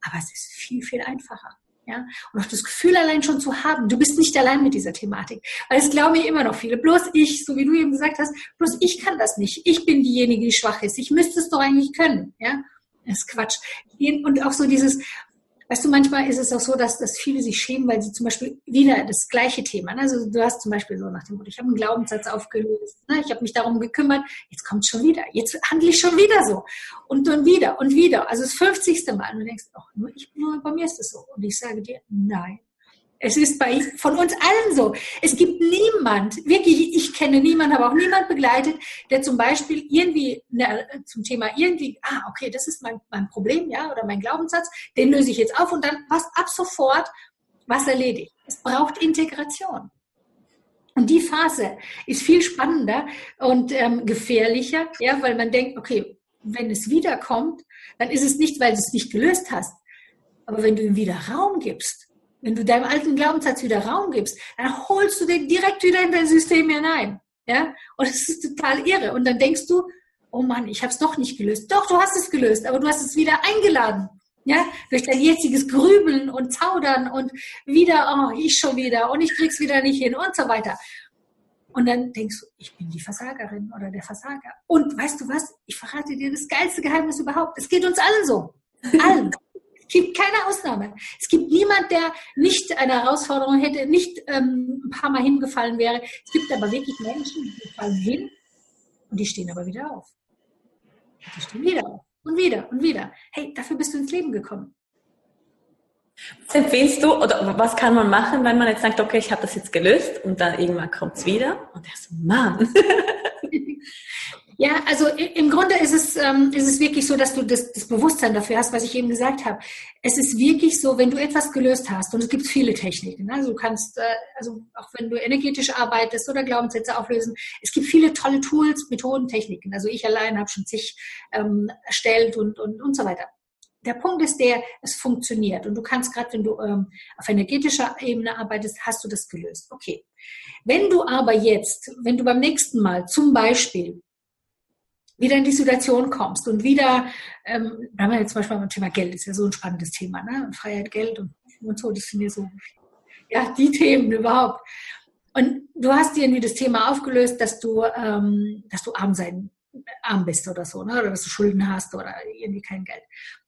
Aber es ist viel, viel einfacher. Ja, und auch das Gefühl allein schon zu haben, du bist nicht allein mit dieser Thematik. Weil es glauben mir immer noch viele. Bloß ich, so wie du eben gesagt hast, bloß ich kann das nicht. Ich bin diejenige, die schwach ist. Ich müsste es doch eigentlich können. Ja, das ist Quatsch. Und auch so dieses, Weißt du, manchmal ist es auch so, dass, dass viele sich schämen, weil sie zum Beispiel wieder das gleiche Thema, ne? also du hast zum Beispiel so nach dem Motto, ich habe einen Glaubenssatz aufgelöst, ne? ich habe mich darum gekümmert, jetzt kommt schon wieder, jetzt handle ich schon wieder so und dann wieder und wieder, also das 50. Mal und du denkst, ach, nur ich, nur bei mir ist es so und ich sage dir, nein, es ist bei von uns allen so. Es gibt niemand, wirklich, ich kenne niemanden, habe auch niemand begleitet, der zum Beispiel irgendwie ne, zum Thema irgendwie, ah, okay, das ist mein, mein Problem, ja, oder mein Glaubenssatz, den löse ich jetzt auf und dann was ab sofort was erledigt. Es braucht Integration. Und die Phase ist viel spannender und ähm, gefährlicher, ja, weil man denkt, okay, wenn es wiederkommt, dann ist es nicht, weil du es nicht gelöst hast, aber wenn du ihm wieder Raum gibst, wenn du deinem alten Glaubenssatz wieder Raum gibst, dann holst du den direkt wieder in dein System hinein. Ja? Und das ist total irre. Und dann denkst du, oh Mann, ich habe es doch nicht gelöst. Doch, du hast es gelöst, aber du hast es wieder eingeladen. Ja, durch dein jetziges Grübeln und Zaudern und wieder, oh, ich schon wieder und ich krieg's wieder nicht hin und so weiter. Und dann denkst du, ich bin die Versagerin oder der Versager. Und weißt du was? Ich verrate dir das geilste Geheimnis überhaupt. Es geht uns allen so. Allen. Es gibt keine Ausnahme. Es gibt niemand, der nicht eine Herausforderung hätte, nicht ähm, ein paar Mal hingefallen wäre. Es gibt aber wirklich Menschen, die fallen hin und die stehen aber wieder auf. Die stehen wieder auf. Und wieder und wieder. Hey, dafür bist du ins Leben gekommen. Was empfiehlst du oder was kann man machen, wenn man jetzt sagt, okay, ich habe das jetzt gelöst und dann irgendwann kommt es wieder und er so, Mann. Ja, also im Grunde ist es, ähm, ist es wirklich so, dass du das, das Bewusstsein dafür hast, was ich eben gesagt habe. Es ist wirklich so, wenn du etwas gelöst hast, und es gibt viele Techniken, ne? also du kannst, äh, also auch wenn du energetisch arbeitest oder Glaubenssätze auflösen, es gibt viele tolle Tools, Methoden, Techniken. Also ich allein habe schon zig ähm, erstellt und, und, und so weiter der Punkt ist der, es funktioniert. Und du kannst gerade, wenn du ähm, auf energetischer Ebene arbeitest, hast du das gelöst. Okay. Wenn du aber jetzt, wenn du beim nächsten Mal zum Beispiel wieder in die Situation kommst und wieder, ähm, haben wir jetzt zum Beispiel beim Thema Geld, ist ja so ein spannendes Thema, ne? Freiheit, Geld und, und so, das sind ja so, ja, die Themen überhaupt. Und du hast irgendwie das Thema aufgelöst, dass du, ähm, dass du arm sein, arm bist oder so, ne? oder dass du Schulden hast oder irgendwie kein Geld.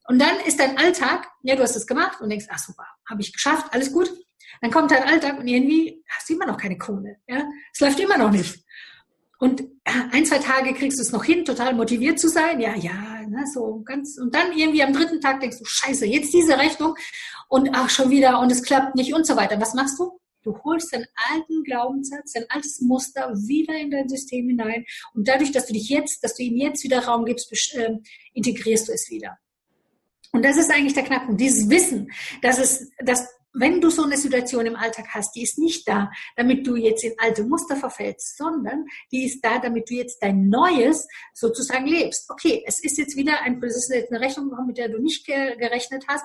Und dann ist dein Alltag, ja, du hast es gemacht und denkst, ach super, habe ich geschafft, alles gut. Dann kommt dein Alltag und irgendwie hast du immer noch keine Kohle. Ja? Es läuft immer noch nicht. Und ein, zwei Tage kriegst du es noch hin, total motiviert zu sein. Ja, ja, ne, so ganz. Und dann irgendwie am dritten Tag denkst du, scheiße, jetzt diese Rechnung und ach, schon wieder und es klappt nicht und so weiter. Was machst du? Du holst deinen alten Glaubenssatz, dein altes Muster wieder in dein System hinein und dadurch, dass du dich jetzt, dass du ihm jetzt wieder Raum gibst, äh, integrierst du es wieder. Und das ist eigentlich der Knackpunkt. Dieses Wissen, dass es, dass wenn du so eine Situation im Alltag hast, die ist nicht da, damit du jetzt in alte Muster verfällst, sondern die ist da, damit du jetzt dein Neues sozusagen lebst. Okay, es ist jetzt wieder ein, es ist jetzt eine Rechnung mit der du nicht gerechnet hast.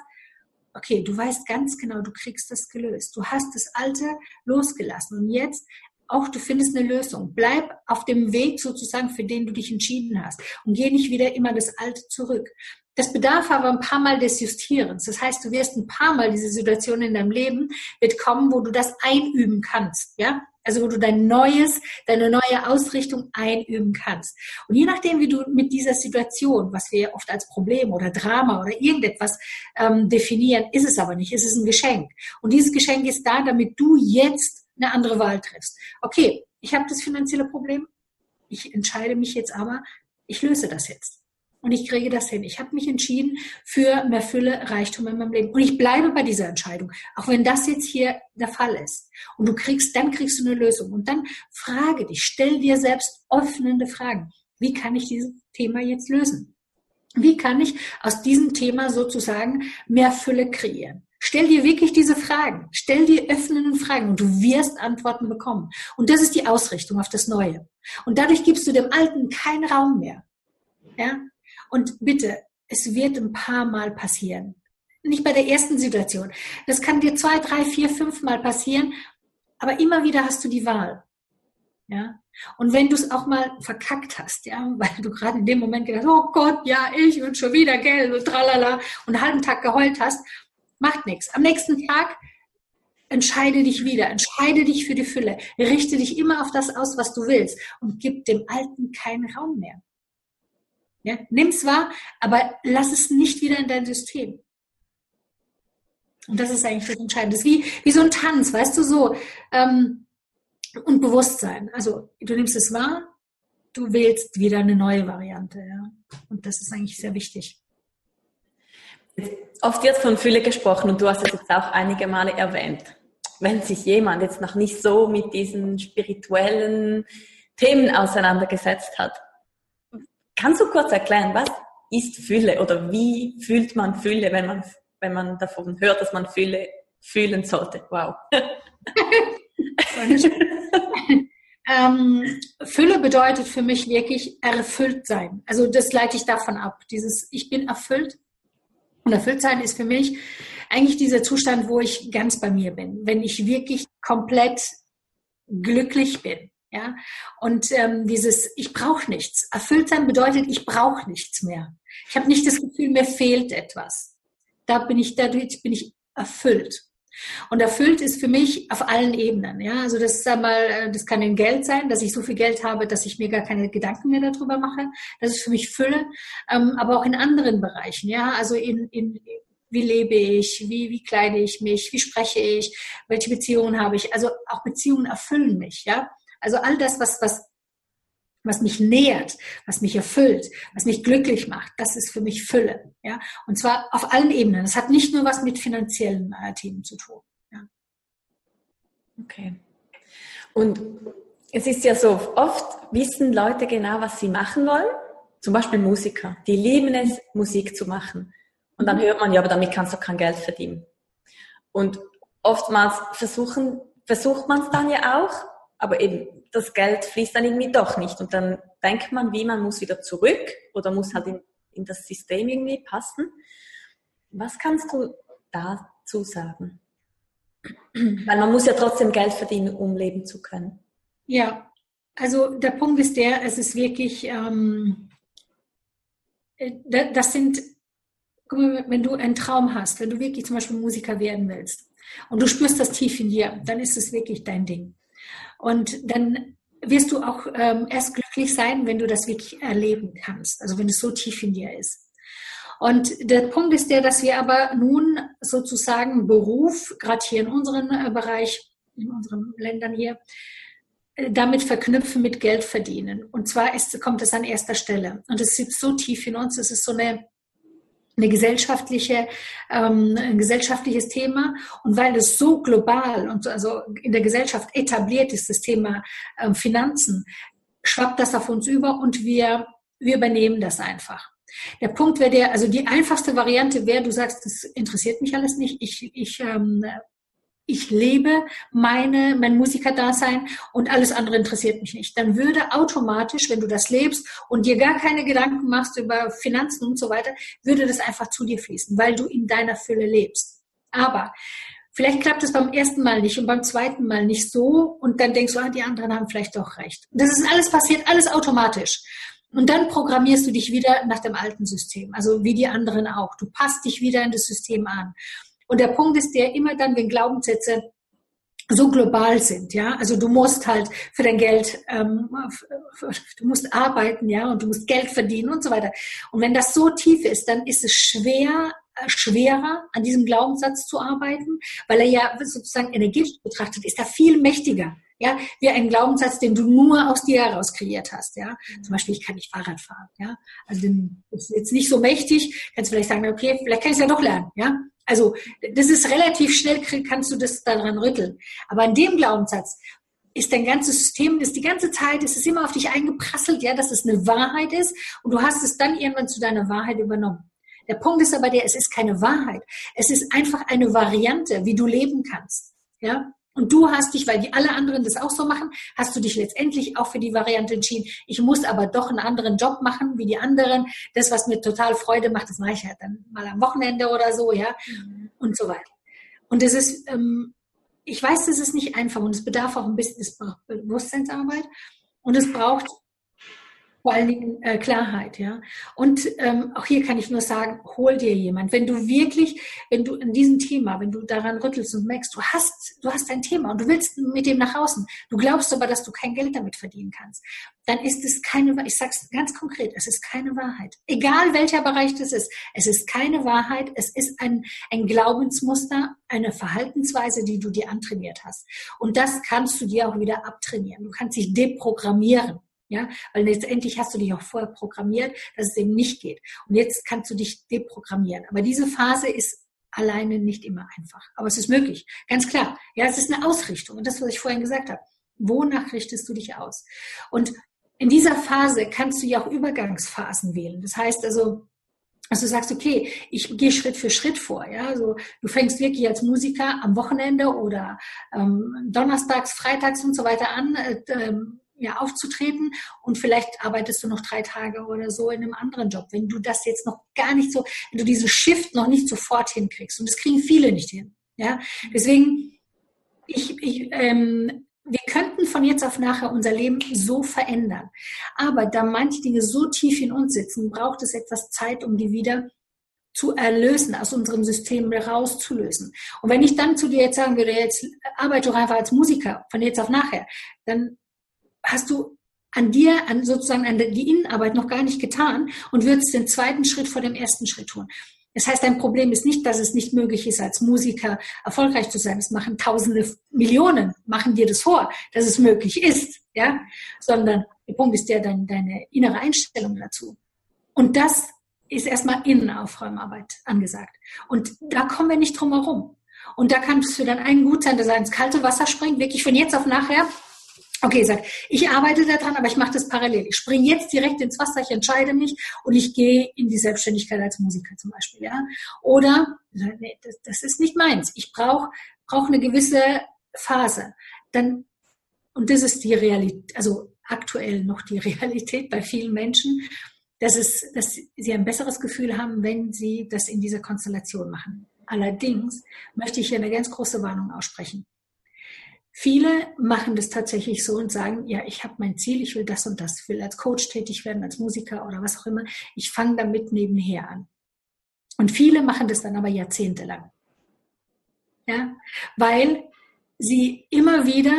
Okay, du weißt ganz genau, du kriegst das gelöst. Du hast das Alte losgelassen und jetzt auch du findest eine Lösung. Bleib auf dem Weg sozusagen, für den du dich entschieden hast und geh nicht wieder immer das Alte zurück. Das bedarf aber ein paar Mal des Justierens. Das heißt, du wirst ein paar Mal diese Situation in deinem Leben wird kommen, wo du das einüben kannst, ja? Also wo du dein neues, deine neue Ausrichtung einüben kannst. Und je nachdem, wie du mit dieser Situation, was wir oft als Problem oder Drama oder irgendetwas ähm, definieren, ist es aber nicht. Es ist ein Geschenk. Und dieses Geschenk ist da, damit du jetzt eine andere Wahl triffst. Okay, ich habe das finanzielle Problem. Ich entscheide mich jetzt aber, ich löse das jetzt und ich kriege das hin. Ich habe mich entschieden für mehr Fülle, Reichtum in meinem Leben. Und ich bleibe bei dieser Entscheidung, auch wenn das jetzt hier der Fall ist. Und du kriegst, dann kriegst du eine Lösung. Und dann frage dich, stell dir selbst öffnende Fragen. Wie kann ich dieses Thema jetzt lösen? Wie kann ich aus diesem Thema sozusagen mehr Fülle kreieren? Stell dir wirklich diese Fragen. Stell dir öffnenden Fragen und du wirst Antworten bekommen. Und das ist die Ausrichtung auf das Neue. Und dadurch gibst du dem Alten keinen Raum mehr. Ja? Und bitte, es wird ein paar Mal passieren. Nicht bei der ersten Situation. Das kann dir zwei, drei, vier, fünf Mal passieren, aber immer wieder hast du die Wahl. Ja. Und wenn du es auch mal verkackt hast, ja, weil du gerade in dem Moment gedacht, oh Gott, ja, ich und schon wieder Geld und tralala und einen halben Tag geheult hast, macht nichts. Am nächsten Tag entscheide dich wieder, entscheide dich für die Fülle, richte dich immer auf das aus, was du willst und gib dem Alten keinen Raum mehr. Ja, es wahr, aber lass es nicht wieder in dein System. Und das ist eigentlich das Entscheidende. Das ist wie, wie so ein Tanz, weißt du, so. Ähm, und Bewusstsein. Also du nimmst es wahr, du wählst wieder eine neue Variante. Ja? Und das ist eigentlich sehr wichtig. Oft wird von Fülle gesprochen und du hast es jetzt auch einige Male erwähnt. Wenn sich jemand jetzt noch nicht so mit diesen spirituellen Themen auseinandergesetzt hat, Kannst du kurz erklären, was ist Fülle oder wie fühlt man Fülle, wenn man, wenn man davon hört, dass man Fülle fühlen sollte? Wow. ähm, Fülle bedeutet für mich wirklich erfüllt sein. Also das leite ich davon ab. Dieses Ich bin erfüllt. Und erfüllt sein ist für mich eigentlich dieser Zustand, wo ich ganz bei mir bin. Wenn ich wirklich komplett glücklich bin. Ja, und ähm, dieses Ich brauche nichts. Erfüllt sein bedeutet, ich brauche nichts mehr. Ich habe nicht das Gefühl, mir fehlt etwas. Da bin ich, dadurch bin ich erfüllt. Und erfüllt ist für mich auf allen Ebenen. Ja, also das ist einmal, äh, das kann in Geld sein, dass ich so viel Geld habe, dass ich mir gar keine Gedanken mehr darüber mache. Das ist für mich Fülle, ähm, aber auch in anderen Bereichen. Ja, also in, in wie lebe ich, wie, wie kleide ich mich, wie spreche ich, welche Beziehungen habe ich. Also auch Beziehungen erfüllen mich. Ja, also all das, was, was was mich nährt, was mich erfüllt, was mich glücklich macht, das ist für mich Fülle. Ja? Und zwar auf allen Ebenen. Das hat nicht nur was mit finanziellen äh, Themen zu tun. Ja? Okay. Und es ist ja so, oft wissen Leute genau, was sie machen wollen. Zum Beispiel Musiker. Die lieben es, Musik zu machen. Und dann mhm. hört man, ja, aber damit kannst du kein Geld verdienen. Und oftmals versuchen, versucht man es dann ja auch, aber eben das Geld fließt dann irgendwie doch nicht. Und dann denkt man, wie man muss wieder zurück oder muss halt in, in das System irgendwie passen. Was kannst du dazu sagen? Weil man muss ja trotzdem Geld verdienen, um leben zu können. Ja, also der Punkt ist der, es ist wirklich, ähm, äh, das sind, guck mal, wenn du einen Traum hast, wenn du wirklich zum Beispiel Musiker werden willst und du spürst das tief in dir, dann ist es wirklich dein Ding. Und dann wirst du auch ähm, erst glücklich sein, wenn du das wirklich erleben kannst, also wenn es so tief in dir ist. Und der Punkt ist der, dass wir aber nun sozusagen Beruf, gerade hier in unserem äh, Bereich, in unseren Ländern hier, äh, damit verknüpfen mit Geld verdienen. Und zwar ist, kommt es an erster Stelle. Und es sitzt so tief in uns, es ist so eine eine gesellschaftliche, ähm, ein gesellschaftliches Thema. Und weil es so global und also in der Gesellschaft etabliert ist, das Thema ähm, Finanzen, schwappt das auf uns über und wir, wir übernehmen das einfach. Der Punkt wäre der, also die einfachste Variante wäre, du sagst, das interessiert mich alles nicht, ich, ich ähm, ich lebe meine, mein Musikerdasein und alles andere interessiert mich nicht. Dann würde automatisch, wenn du das lebst und dir gar keine Gedanken machst über Finanzen und so weiter, würde das einfach zu dir fließen, weil du in deiner Fülle lebst. Aber vielleicht klappt es beim ersten Mal nicht und beim zweiten Mal nicht so und dann denkst du, ah, die anderen haben vielleicht doch recht. Das ist alles passiert, alles automatisch. Und dann programmierst du dich wieder nach dem alten System, also wie die anderen auch. Du passt dich wieder in das System an. Und der Punkt ist der immer dann, wenn Glaubenssätze so global sind, ja. Also du musst halt für dein Geld, ähm, du musst arbeiten, ja, und du musst Geld verdienen und so weiter. Und wenn das so tief ist, dann ist es schwer, äh, schwerer an diesem Glaubenssatz zu arbeiten, weil er ja sozusagen energetisch betrachtet ist, er viel mächtiger. Ja, wie ein Glaubenssatz, den du nur aus dir heraus kreiert hast, ja. Zum Beispiel, ich kann nicht Fahrrad fahren, ja. Also, das ist jetzt nicht so mächtig. Kannst du vielleicht sagen, okay, vielleicht kann ich es ja doch lernen, ja. Also das ist relativ schnell, kannst du das daran rütteln. Aber an dem Glaubenssatz ist dein ganzes System, ist die ganze Zeit, ist es immer auf dich eingeprasselt, ja, dass es eine Wahrheit ist und du hast es dann irgendwann zu deiner Wahrheit übernommen. Der Punkt ist aber der, es ist keine Wahrheit. Es ist einfach eine Variante, wie du leben kannst. Ja, und du hast dich, weil die alle anderen das auch so machen, hast du dich letztendlich auch für die Variante entschieden. Ich muss aber doch einen anderen Job machen wie die anderen. Das, was mir total Freude macht, das mache ich halt dann mal am Wochenende oder so, ja, mhm. und so weiter. Und das ist, ähm, ich weiß, das ist nicht einfach und es bedarf auch ein bisschen, es braucht Bewusstseinsarbeit und es braucht vor allen Dingen äh, Klarheit, ja. Und ähm, auch hier kann ich nur sagen, hol dir jemand. Wenn du wirklich, wenn du in diesem Thema, wenn du daran rüttelst und merkst, du hast, du hast ein Thema und du willst mit dem nach außen, du glaubst aber, dass du kein Geld damit verdienen kannst, dann ist es keine, ich sag's ganz konkret, es ist keine Wahrheit. Egal welcher Bereich das ist, es ist keine Wahrheit, es ist ein, ein Glaubensmuster, eine Verhaltensweise, die du dir antrainiert hast. Und das kannst du dir auch wieder abtrainieren. Du kannst dich deprogrammieren. Ja, weil letztendlich hast du dich auch vorher programmiert, dass es eben nicht geht. Und jetzt kannst du dich deprogrammieren. Aber diese Phase ist alleine nicht immer einfach. Aber es ist möglich. Ganz klar. Ja, es ist eine Ausrichtung. Und das, was ich vorhin gesagt habe. Wonach richtest du dich aus? Und in dieser Phase kannst du ja auch Übergangsphasen wählen. Das heißt also, also du sagst, okay, ich gehe Schritt für Schritt vor. Ja, also du fängst wirklich als Musiker am Wochenende oder ähm, donnerstags, freitags und so weiter an, äh, ähm, ja, aufzutreten und vielleicht arbeitest du noch drei Tage oder so in einem anderen Job. Wenn du das jetzt noch gar nicht so, wenn du diese Shift noch nicht sofort hinkriegst und das kriegen viele nicht hin. Ja, deswegen ich, ich ähm, wir könnten von jetzt auf nachher unser Leben so verändern. Aber da manche Dinge so tief in uns sitzen, braucht es etwas Zeit, um die wieder zu erlösen, aus unserem System rauszulösen. Und wenn ich dann zu dir jetzt sagen würde, jetzt arbeite doch einfach als Musiker von jetzt auf nachher, dann hast du an dir, an sozusagen an die Innenarbeit noch gar nicht getan und würdest den zweiten Schritt vor dem ersten Schritt tun. Das heißt, dein Problem ist nicht, dass es nicht möglich ist, als Musiker erfolgreich zu sein. Es machen Tausende, Millionen, machen dir das vor, dass es möglich ist, ja, sondern der Punkt ist ja dein, deine innere Einstellung dazu. Und das ist erstmal Innenaufräumarbeit angesagt. Und da kommen wir nicht drum herum. Und da kannst du dann einen gut sein, dass er ins kalte Wasser springt, wirklich von jetzt auf nachher Okay, sag, ich arbeite daran, aber ich mache das parallel. Ich springe jetzt direkt ins Wasser, ich entscheide mich und ich gehe in die Selbstständigkeit als Musiker zum Beispiel. Ja? Oder, nee, das, das ist nicht meins. Ich brauche brauch eine gewisse Phase. Dann, und das ist die Realität, also aktuell noch die Realität bei vielen Menschen, dass, es, dass sie ein besseres Gefühl haben, wenn sie das in dieser Konstellation machen. Allerdings möchte ich hier eine ganz große Warnung aussprechen Viele machen das tatsächlich so und sagen, ja, ich habe mein Ziel, ich will das und das, ich will als Coach tätig werden, als Musiker oder was auch immer. Ich fange damit nebenher an. Und viele machen das dann aber jahrzehntelang. Ja, weil sie immer wieder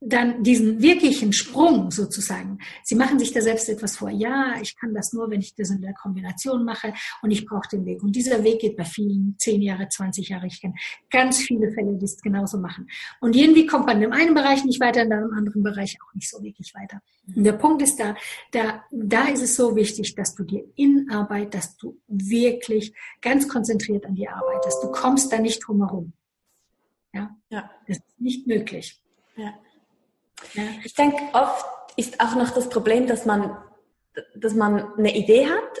dann diesen wirklichen Sprung sozusagen. Sie machen sich da selbst etwas vor. Ja, ich kann das nur, wenn ich das in der Kombination mache und ich brauche den Weg. Und dieser Weg geht bei vielen zehn Jahre, 20 Jahre. Ich kenne ganz viele Fälle, die es genauso machen. Und irgendwie kommt man in einem Bereich nicht weiter, in einem anderen Bereich auch nicht so wirklich weiter. Und der Punkt ist da, da, da ist es so wichtig, dass du dir in Arbeit, dass du wirklich ganz konzentriert an die arbeitest. Du kommst da nicht drum herum. Ja? ja. Das ist nicht möglich. Ja. Ja. Ich denke, oft ist auch noch das Problem, dass man, dass man eine Idee hat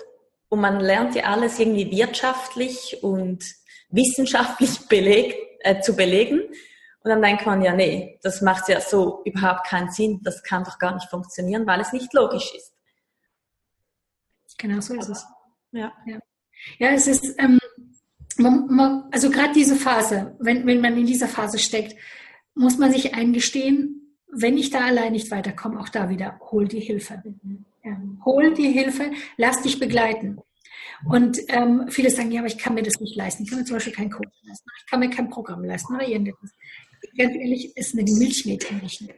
und man lernt ja alles irgendwie wirtschaftlich und wissenschaftlich beleg, äh, zu belegen. Und dann denkt man ja, nee, das macht ja so überhaupt keinen Sinn, das kann doch gar nicht funktionieren, weil es nicht logisch ist. Genau so ist es. Ja, ja. ja es ist, ähm, man, man, also gerade diese Phase, wenn, wenn man in dieser Phase steckt, muss man sich eingestehen, wenn ich da allein nicht weiterkomme, auch da wieder, hol die Hilfe. Ja, hol die Hilfe, lass dich begleiten. Und ähm, viele sagen, ja, aber ich kann mir das nicht leisten. Ich kann mir zum Beispiel kein Coach leisten. Ich kann mir kein Programm leisten oder irgendetwas. Ganz ehrlich, ist eine Milchmädchenrechnung.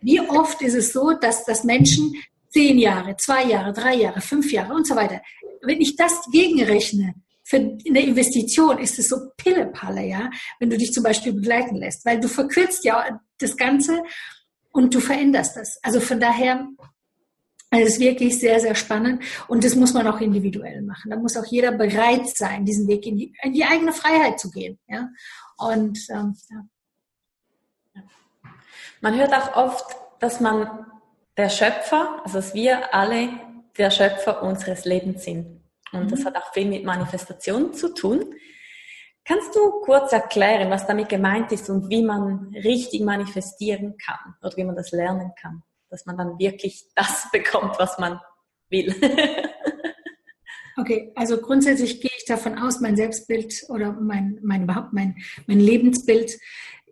Wie oft ist es so, dass, dass Menschen zehn Jahre, zwei Jahre, drei Jahre, fünf Jahre und so weiter, wenn ich das gegenrechne, für eine Investition ist es so Pillepalle, ja, wenn du dich zum Beispiel begleiten lässt, weil du verkürzt ja das Ganze und du veränderst das. Also von daher es ist wirklich sehr, sehr spannend und das muss man auch individuell machen. Da muss auch jeder bereit sein, diesen Weg in die, in die eigene Freiheit zu gehen. Ja? Und ähm, ja. Man hört auch oft, dass man der Schöpfer, also dass wir alle der Schöpfer unseres Lebens sind. Und mhm. das hat auch viel mit Manifestation zu tun. Kannst du kurz erklären, was damit gemeint ist und wie man richtig manifestieren kann oder wie man das lernen kann, dass man dann wirklich das bekommt, was man will? okay, also grundsätzlich gehe ich davon aus, mein Selbstbild oder mein, mein überhaupt mein, mein Lebensbild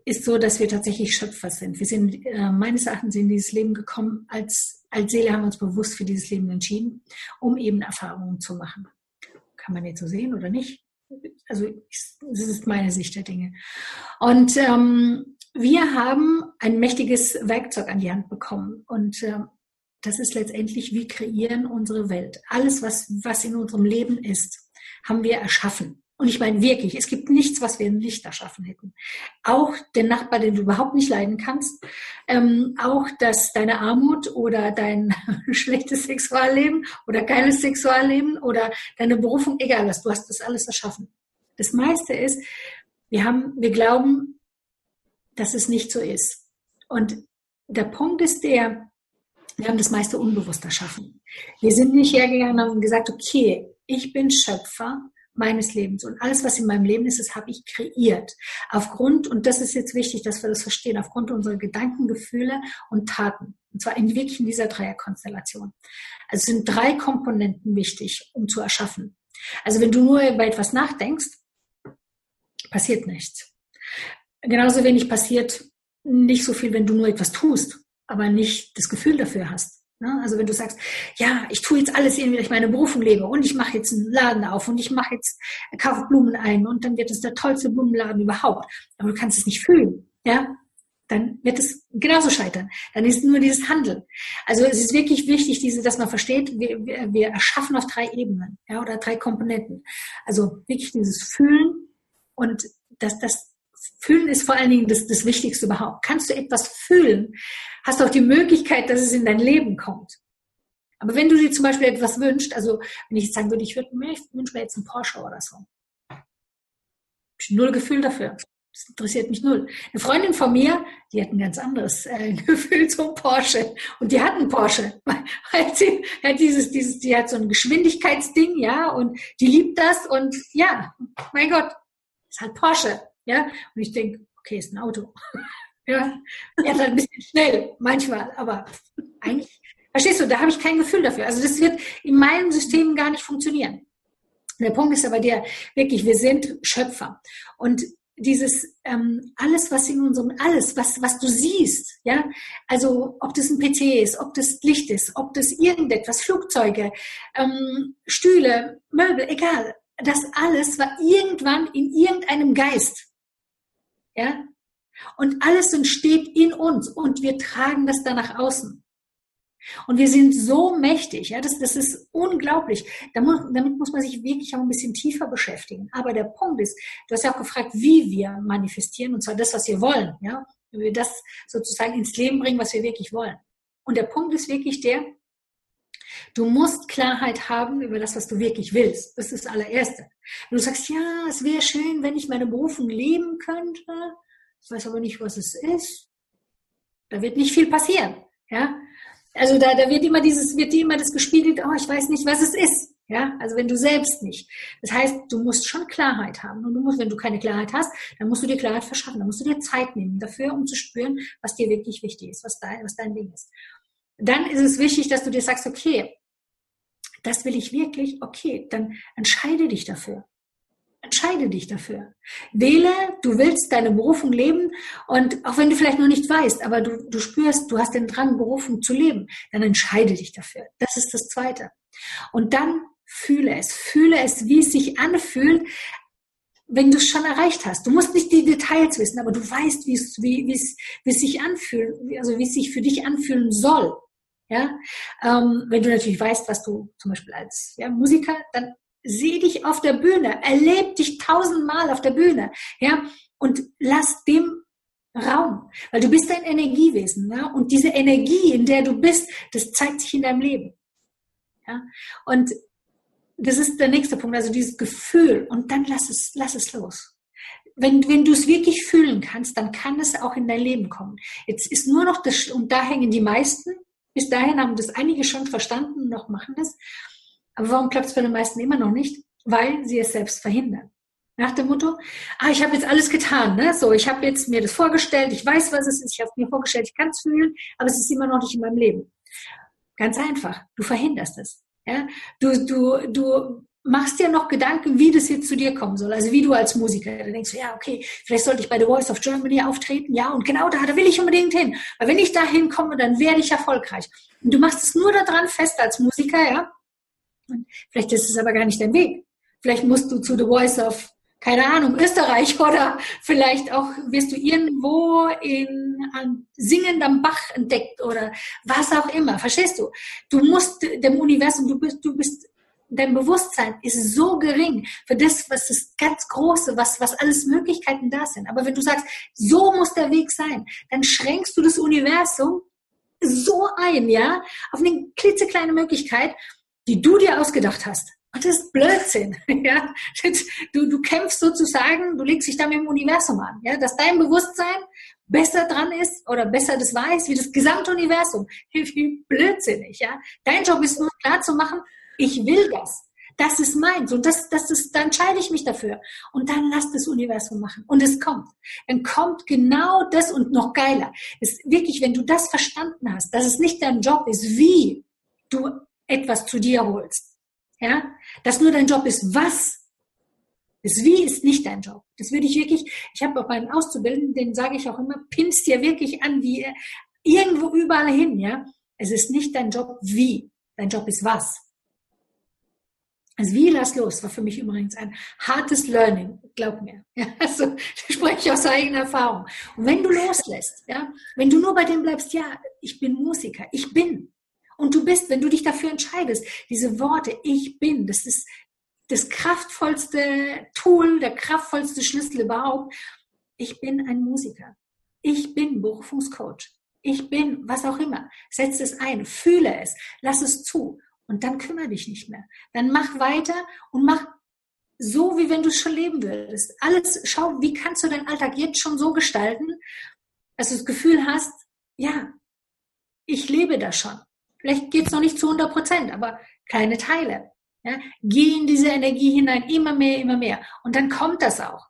ist so, dass wir tatsächlich Schöpfer sind. Wir sind äh, meines Erachtens in dieses Leben gekommen, als, als Seele haben wir uns bewusst für dieses Leben entschieden, um eben Erfahrungen zu machen. Kann man jetzt so sehen oder nicht? Also das ist meine Sicht der Dinge. Und ähm, wir haben ein mächtiges Werkzeug an die Hand bekommen und äh, das ist letztendlich, wir kreieren unsere Welt. Alles, was, was in unserem Leben ist, haben wir erschaffen. Und ich meine wirklich, es gibt nichts, was wir nicht erschaffen hätten. Auch den Nachbar, den du überhaupt nicht leiden kannst, ähm, auch dass deine Armut oder dein schlechtes Sexualleben oder geiles Sexualleben oder deine Berufung, egal was, du hast das alles erschaffen. Das meiste ist, wir haben, wir glauben, dass es nicht so ist. Und der Punkt ist der, wir haben das meiste unbewusst erschaffen. Wir sind nicht hergegangen und haben gesagt, okay, ich bin Schöpfer meines Lebens. Und alles, was in meinem Leben ist, das habe ich kreiert. Aufgrund, und das ist jetzt wichtig, dass wir das verstehen, aufgrund unserer Gedanken, Gefühle und Taten. Und zwar in wirklich in dieser Dreierkonstellation. Also sind drei Komponenten wichtig, um zu erschaffen. Also wenn du nur über etwas nachdenkst, passiert nichts. Genauso wenig passiert, nicht so viel, wenn du nur etwas tust, aber nicht das Gefühl dafür hast. Ne? Also wenn du sagst, ja, ich tue jetzt alles irgendwie, dass ich meine Berufung lebe und ich mache jetzt einen Laden auf und ich mache jetzt, kaufe Blumen ein und dann wird es der tollste Blumenladen überhaupt. Aber du kannst es nicht fühlen, ja, dann wird es genauso scheitern. Dann ist nur dieses Handeln. Also es ist wirklich wichtig, diese, dass man versteht, wir, wir, wir erschaffen auf drei Ebenen, ja, oder drei Komponenten. Also wirklich dieses Fühlen und das, das Fühlen ist vor allen Dingen das, das Wichtigste überhaupt. Kannst du etwas fühlen, hast du auch die Möglichkeit, dass es in dein Leben kommt. Aber wenn du dir zum Beispiel etwas wünschst, also wenn ich jetzt sagen würde, ich würde mir, ich wünsche mir jetzt einen Porsche oder so. Ich null Gefühl dafür. Das interessiert mich null. Eine Freundin von mir, die hat ein ganz anderes äh, Gefühl zum Porsche. Und die hat einen Porsche. Weil sie hat dieses, dieses, die hat so ein Geschwindigkeitsding, ja, und die liebt das und ja, mein Gott, ist halt Porsche. Ja, und ich denke, okay, ist ein Auto. ja, er ein bisschen schnell, manchmal, aber eigentlich, verstehst du, da habe ich kein Gefühl dafür. Also das wird in meinem System gar nicht funktionieren. Der Punkt ist aber der, wirklich, wir sind Schöpfer. Und dieses ähm, alles, was in unserem, alles, was, was du siehst, ja, also ob das ein PC ist, ob das Licht ist, ob das irgendetwas, Flugzeuge, ähm, Stühle, Möbel, egal, das alles war irgendwann in irgendeinem Geist. Ja? Und alles entsteht in uns und wir tragen das dann nach außen. Und wir sind so mächtig, ja, das, das ist unglaublich. Damit, damit muss man sich wirklich auch ein bisschen tiefer beschäftigen. Aber der Punkt ist, du hast ja auch gefragt, wie wir manifestieren, und zwar das, was wir wollen, ja, wie wir das sozusagen ins Leben bringen, was wir wirklich wollen. Und der Punkt ist wirklich der, du musst Klarheit haben über das, was du wirklich willst. Das ist das allererste. Wenn du sagst, ja, es wäre schön, wenn ich meine Berufung leben könnte, ich weiß aber nicht, was es ist, da wird nicht viel passieren. Ja? Also da, da wird immer dieses, wird dir immer das gespiegelt, oh, ich weiß nicht, was es ist. Ja, also wenn du selbst nicht. Das heißt, du musst schon Klarheit haben. Und du musst, wenn du keine Klarheit hast, dann musst du dir Klarheit verschaffen. Dann musst du dir Zeit nehmen dafür, um zu spüren, was dir wirklich wichtig ist, was dein, was dein Ding ist. Dann ist es wichtig, dass du dir sagst, okay, das will ich wirklich, okay, dann entscheide dich dafür. Entscheide dich dafür. Wähle, du willst deine Berufung leben und auch wenn du vielleicht noch nicht weißt, aber du, du spürst, du hast den Drang, Berufung zu leben, dann entscheide dich dafür. Das ist das Zweite. Und dann fühle es. Fühle es, wie es sich anfühlt, wenn du es schon erreicht hast. Du musst nicht die Details wissen, aber du weißt, wie es, wie, wie es, wie es sich anfühlt, also wie es sich für dich anfühlen soll. Ja, ähm, wenn du natürlich weißt, was du zum Beispiel als ja, Musiker, dann Sieh dich auf der Bühne, erleb dich tausendmal auf der Bühne, ja, und lass dem Raum, weil du bist ein Energiewesen, ja, und diese Energie, in der du bist, das zeigt sich in deinem Leben, ja, und das ist der nächste Punkt, also dieses Gefühl, und dann lass es, lass es los. Wenn, wenn du es wirklich fühlen kannst, dann kann es auch in dein Leben kommen. Jetzt ist nur noch das, und da hängen die meisten, bis dahin haben das einige schon verstanden, noch machen das. Aber warum klappt es bei den meisten immer noch nicht? Weil sie es selbst verhindern. Nach dem Motto, ah, ich habe jetzt alles getan, ne? So, ich habe jetzt mir das vorgestellt, ich weiß, was es ist, ich habe mir vorgestellt, ich kann es fühlen, aber es ist immer noch nicht in meinem Leben. Ganz einfach, du verhinderst es. Ja? Du, du, du machst dir noch Gedanken, wie das jetzt zu dir kommen soll. Also wie du als Musiker, da denkst du, ja, okay, vielleicht sollte ich bei The Voice of Germany auftreten, ja, und genau da, da will ich unbedingt hin. Weil wenn ich da hinkomme, dann werde ich erfolgreich. Und du machst es nur daran fest als Musiker, ja, und vielleicht ist es aber gar nicht dein Weg. Vielleicht musst du zu The Voice of, keine Ahnung, Österreich oder vielleicht auch wirst du irgendwo in an singendem Bach entdeckt oder was auch immer. Verstehst du? Du musst dem Universum, du bist, du bist dein Bewusstsein ist so gering für das, was das ganz Große, was, was alles Möglichkeiten da sind. Aber wenn du sagst, so muss der Weg sein, dann schränkst du das Universum so ein, ja, auf eine klitzekleine Möglichkeit die du dir ausgedacht hast. Und das ist Blödsinn. Ja? Du, du kämpfst sozusagen, du legst dich da mit dem Universum an, ja? dass dein Bewusstsein besser dran ist oder besser das weiß wie das gesamte Universum. Wie blödsinnig. Ja? Dein Job ist nur klar zu machen, ich will das. Das ist meins und das, das ist, dann entscheide ich mich dafür. Und dann lass das Universum machen. Und es kommt. Dann kommt genau das und noch geiler. ist wirklich, wenn du das verstanden hast, dass es nicht dein Job ist, wie du etwas zu dir holst. Ja? Dass nur dein Job ist, was Das Wie ist nicht dein Job. Das würde ich wirklich, ich habe auch meinen Auszubildenden, den sage ich auch immer, pinst dir wirklich an, wie irgendwo überall hin, ja. Es ist nicht dein Job wie. Dein Job ist was. Also wie lass los war für mich übrigens ein hartes Learning, glaub mir. Ja, also da spreche ich aus eigener Erfahrung. Und wenn du loslässt, ja, wenn du nur bei dem bleibst, ja, ich bin Musiker, ich bin. Und du bist, wenn du dich dafür entscheidest, diese Worte, ich bin, das ist das kraftvollste Tool, der kraftvollste Schlüssel überhaupt. Ich bin ein Musiker. Ich bin Berufungscoach. Ich bin was auch immer. Setz es ein, fühle es, lass es zu und dann kümmere dich nicht mehr. Dann mach weiter und mach so, wie wenn du es schon leben würdest. Alles, schau, wie kannst du deinen Alltag jetzt schon so gestalten, dass du das Gefühl hast, ja, ich lebe da schon. Vielleicht geht es noch nicht zu 100 Prozent, aber keine Teile. Ja? Geh in diese Energie hinein, immer mehr, immer mehr. Und dann kommt das auch.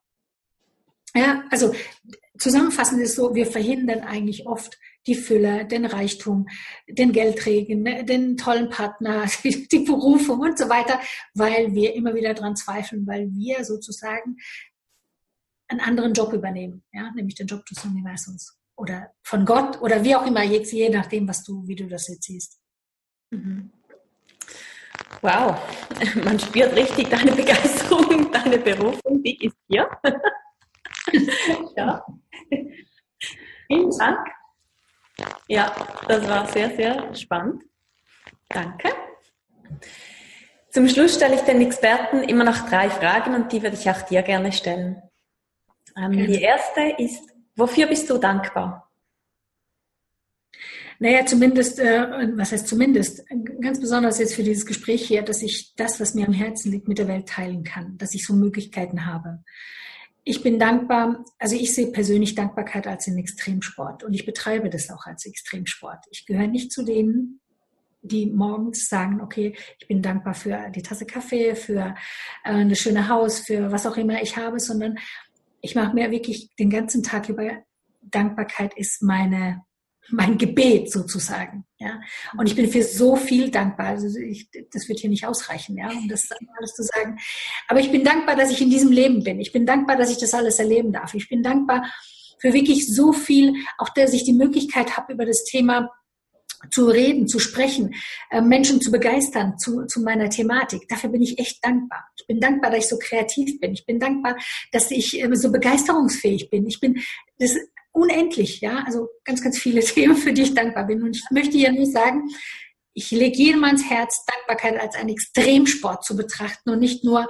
Ja, also zusammenfassend ist so, wir verhindern eigentlich oft die Fülle, den Reichtum, den Geldträgen, ne, den tollen Partner, die Berufung und so weiter, weil wir immer wieder dran zweifeln, weil wir sozusagen einen anderen Job übernehmen, ja, nämlich den Job des Universums oder von Gott oder wie auch immer, jetzt je nachdem, was du, wie du das jetzt siehst. Mhm. Wow, man spürt richtig deine Begeisterung, deine Berufung, die ist hier. ja. Vielen Dank. Ja, das war sehr, sehr spannend. Danke. Zum Schluss stelle ich den Experten immer noch drei Fragen und die würde ich auch dir gerne stellen. Ähm, die erste ist, wofür bist du dankbar? Naja, zumindest, äh, was heißt zumindest, ganz besonders jetzt für dieses Gespräch hier, dass ich das, was mir am Herzen liegt, mit der Welt teilen kann, dass ich so Möglichkeiten habe ich bin dankbar, also ich sehe persönlich Dankbarkeit als einen Extremsport und ich betreibe das auch als Extremsport. Ich gehöre nicht zu denen, die morgens sagen, okay, ich bin dankbar für die Tasse Kaffee, für äh, eine schöne Haus, für was auch immer ich habe, sondern ich mache mir wirklich den ganzen Tag über Dankbarkeit ist meine mein Gebet sozusagen. Ja? Und ich bin für so viel dankbar. Also ich, das wird hier nicht ausreichen, ja, um das alles zu sagen. Aber ich bin dankbar, dass ich in diesem Leben bin. Ich bin dankbar, dass ich das alles erleben darf. Ich bin dankbar für wirklich so viel, auch dass ich die Möglichkeit habe, über das Thema zu reden, zu sprechen, äh, Menschen zu begeistern zu, zu meiner Thematik. Dafür bin ich echt dankbar. Ich bin dankbar, dass ich so kreativ bin. Ich bin dankbar, dass ich äh, so begeisterungsfähig bin. Ich bin, das, unendlich, ja, also ganz, ganz viele Themen, für die ich dankbar bin. Und ich möchte hier nur sagen, ich lege jedem ans Herz, Dankbarkeit als einen Extremsport zu betrachten und nicht nur,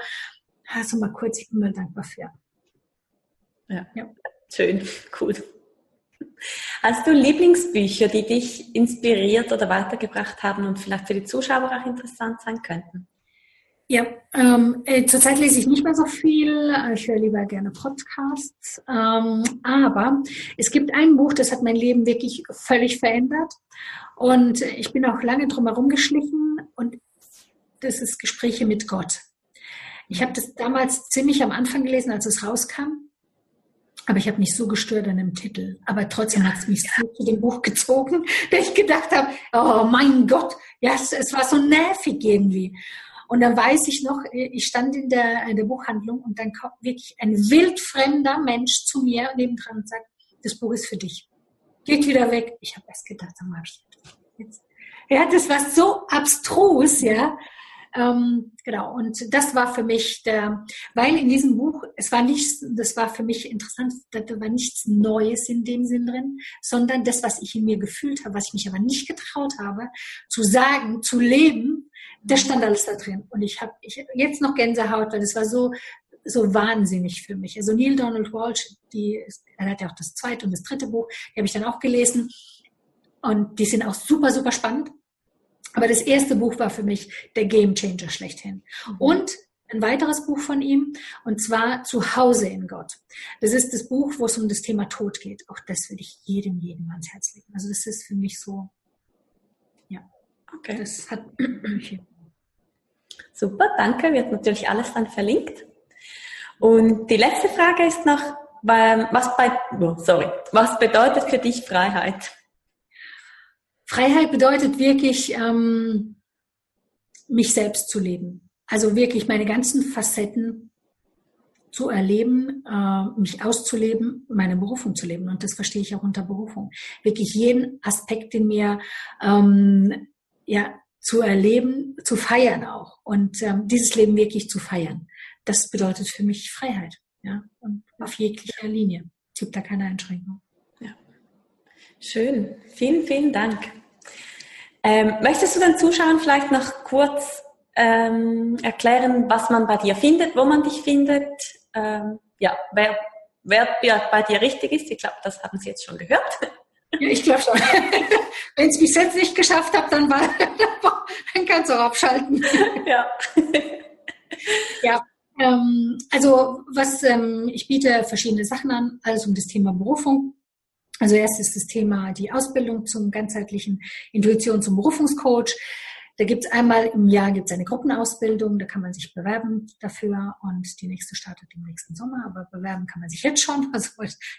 also mal kurz, ich bin mal dankbar für. Ja, ja. schön, cool. Hast du Lieblingsbücher, die dich inspiriert oder weitergebracht haben und vielleicht für die Zuschauer auch interessant sein könnten? Ja, ähm, äh, zurzeit lese ich nicht mehr so viel. Ich höre lieber gerne Podcasts. Ähm, aber es gibt ein Buch, das hat mein Leben wirklich völlig verändert. Und ich bin auch lange drum herum geschlichen. Und das ist Gespräche mit Gott. Ich habe das damals ziemlich am Anfang gelesen, als es rauskam. Aber ich habe mich so gestört an dem Titel. Aber trotzdem hat es mich so zu dem Buch gezogen, dass ich gedacht habe, oh mein Gott, ja, es, es war so nervig irgendwie. Und dann weiß ich noch, ich stand in der, in der Buchhandlung und dann kommt wirklich ein wildfremder Mensch zu mir nebendran und sagt, das Buch ist für dich. Geht wieder weg. Ich habe erst gedacht, dann mache ich jetzt. Ja, das war so abstrus, ja. Ähm, genau, und das war für mich der, weil in diesem Buch, es war nichts, das war für mich interessant, da war nichts Neues in dem Sinn drin, sondern das, was ich in mir gefühlt habe, was ich mich aber nicht getraut habe, zu sagen, zu leben, das stand alles da drin. Und ich habe ich, jetzt noch Gänsehaut, weil das war so, so wahnsinnig für mich. Also Neil Donald Walsh, die, er hat ja auch das zweite und das dritte Buch, die habe ich dann auch gelesen. Und die sind auch super, super spannend. Aber das erste Buch war für mich der Game Changer schlechthin. Mhm. Und ein weiteres Buch von ihm, und zwar Zuhause in Gott. Das ist das Buch, wo es um das Thema Tod geht. Auch das würde ich jedem, jedem ans Herz legen. Also das ist für mich so, ja. Okay. Das hat Super, danke. Wird natürlich alles dann verlinkt. Und die letzte Frage ist noch, was bei, oh, sorry, was bedeutet für dich Freiheit? Freiheit bedeutet wirklich, ähm, mich selbst zu leben. Also wirklich meine ganzen Facetten zu erleben, äh, mich auszuleben, meine Berufung zu leben. Und das verstehe ich auch unter Berufung. Wirklich jeden Aspekt in mir ähm, ja, zu erleben, zu feiern auch. Und ähm, dieses Leben wirklich zu feiern. Das bedeutet für mich Freiheit. Ja, und auf jeglicher Linie. Es gibt da keine Einschränkung. Schön. Vielen, vielen Dank. Ähm, möchtest du den Zuschauern vielleicht noch kurz ähm, erklären, was man bei dir findet, wo man dich findet? Ähm, ja, wer, wer bei dir richtig ist. Ich glaube, das haben Sie jetzt schon gehört. Ja, ich glaube schon. Wenn es bis jetzt nicht geschafft habe, dann, war, dann kannst du auch abschalten. Ja. ja. Ähm, also was ähm, ich biete verschiedene Sachen an, alles um das Thema Berufung. Also erst ist das Thema die Ausbildung zum ganzheitlichen Intuition zum Berufungscoach. Da gibt es einmal im Jahr gibt's eine Gruppenausbildung, da kann man sich bewerben dafür und die nächste startet im nächsten Sommer, aber bewerben kann man sich jetzt schon. Also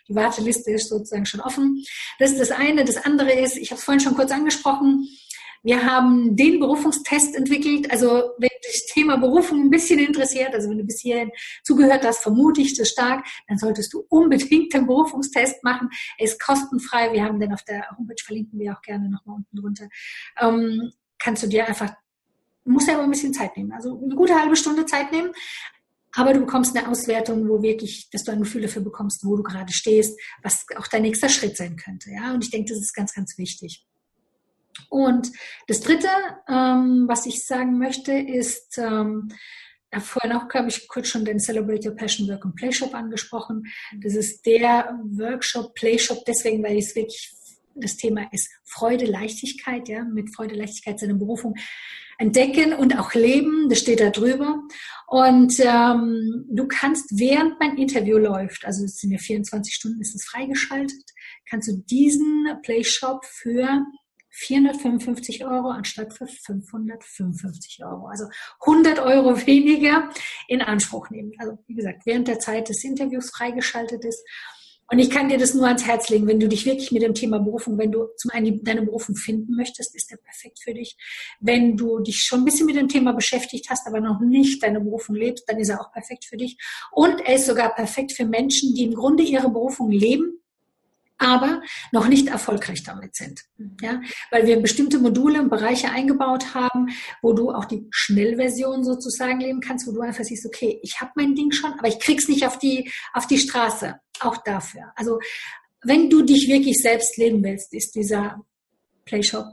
die Warteliste ist sozusagen schon offen. Das ist das eine. Das andere ist, ich habe es vorhin schon kurz angesprochen, wir haben den Berufungstest entwickelt. Also wenn dich das Thema Berufung ein bisschen interessiert, also wenn du bis hierhin zugehört hast, vermute ich das stark, dann solltest du unbedingt den Berufungstest machen. Er ist kostenfrei. Wir haben den auf der Homepage, verlinken wir auch gerne nochmal unten drunter. Ähm, kannst du dir einfach, musst ja aber ein bisschen Zeit nehmen. Also eine gute halbe Stunde Zeit nehmen. Aber du bekommst eine Auswertung, wo wirklich, dass du ein Gefühl dafür bekommst, wo du gerade stehst, was auch dein nächster Schritt sein könnte. Ja, und ich denke, das ist ganz, ganz wichtig. Und das Dritte, ähm, was ich sagen möchte, ist, ähm, vorhin auch, glaube ich, kurz schon den Celebrate Your Passion Work and Play Shop angesprochen. Das ist der Workshop, Play Shop, deswegen, weil es wirklich das Thema ist Freude, Leichtigkeit, ja, mit Freude, Leichtigkeit seine Berufung entdecken und auch leben, das steht da drüber. Und ähm, du kannst, während mein Interview läuft, also es sind ja 24 Stunden, ist es freigeschaltet, kannst du diesen Playshop für 455 Euro anstatt für 555 Euro. Also 100 Euro weniger in Anspruch nehmen. Also wie gesagt, während der Zeit des Interviews freigeschaltet ist. Und ich kann dir das nur ans Herz legen, wenn du dich wirklich mit dem Thema Berufung, wenn du zum einen deine Berufung finden möchtest, ist der perfekt für dich. Wenn du dich schon ein bisschen mit dem Thema beschäftigt hast, aber noch nicht deine Berufung lebst, dann ist er auch perfekt für dich. Und er ist sogar perfekt für Menschen, die im Grunde ihre Berufung leben, aber noch nicht erfolgreich damit sind. Ja, weil wir bestimmte Module und Bereiche eingebaut haben, wo du auch die Schnellversion sozusagen leben kannst, wo du einfach siehst, okay, ich habe mein Ding schon, aber ich krieg's nicht auf die auf die Straße. Auch dafür. Also wenn du dich wirklich selbst leben willst, ist dieser Playshop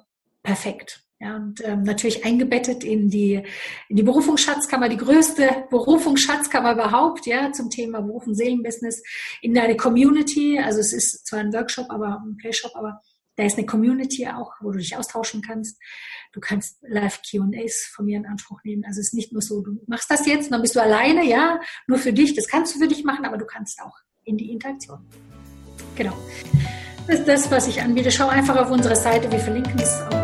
perfekt. Ja, und ähm, natürlich eingebettet in die, in die Berufungsschatzkammer, die größte Berufungsschatzkammer überhaupt, ja, zum Thema Berufung, Seelenbusiness, in deine Community. Also es ist zwar ein Workshop, aber ein Playshop, aber da ist eine Community auch, wo du dich austauschen kannst. Du kannst live Q&As von mir in Anspruch nehmen. Also es ist nicht nur so, du machst das jetzt und dann bist du alleine, ja, nur für dich. Das kannst du für dich machen, aber du kannst auch in die Interaktion. Genau. Das ist das, was ich anbiete. Schau einfach auf unsere Seite. Wir verlinken es auch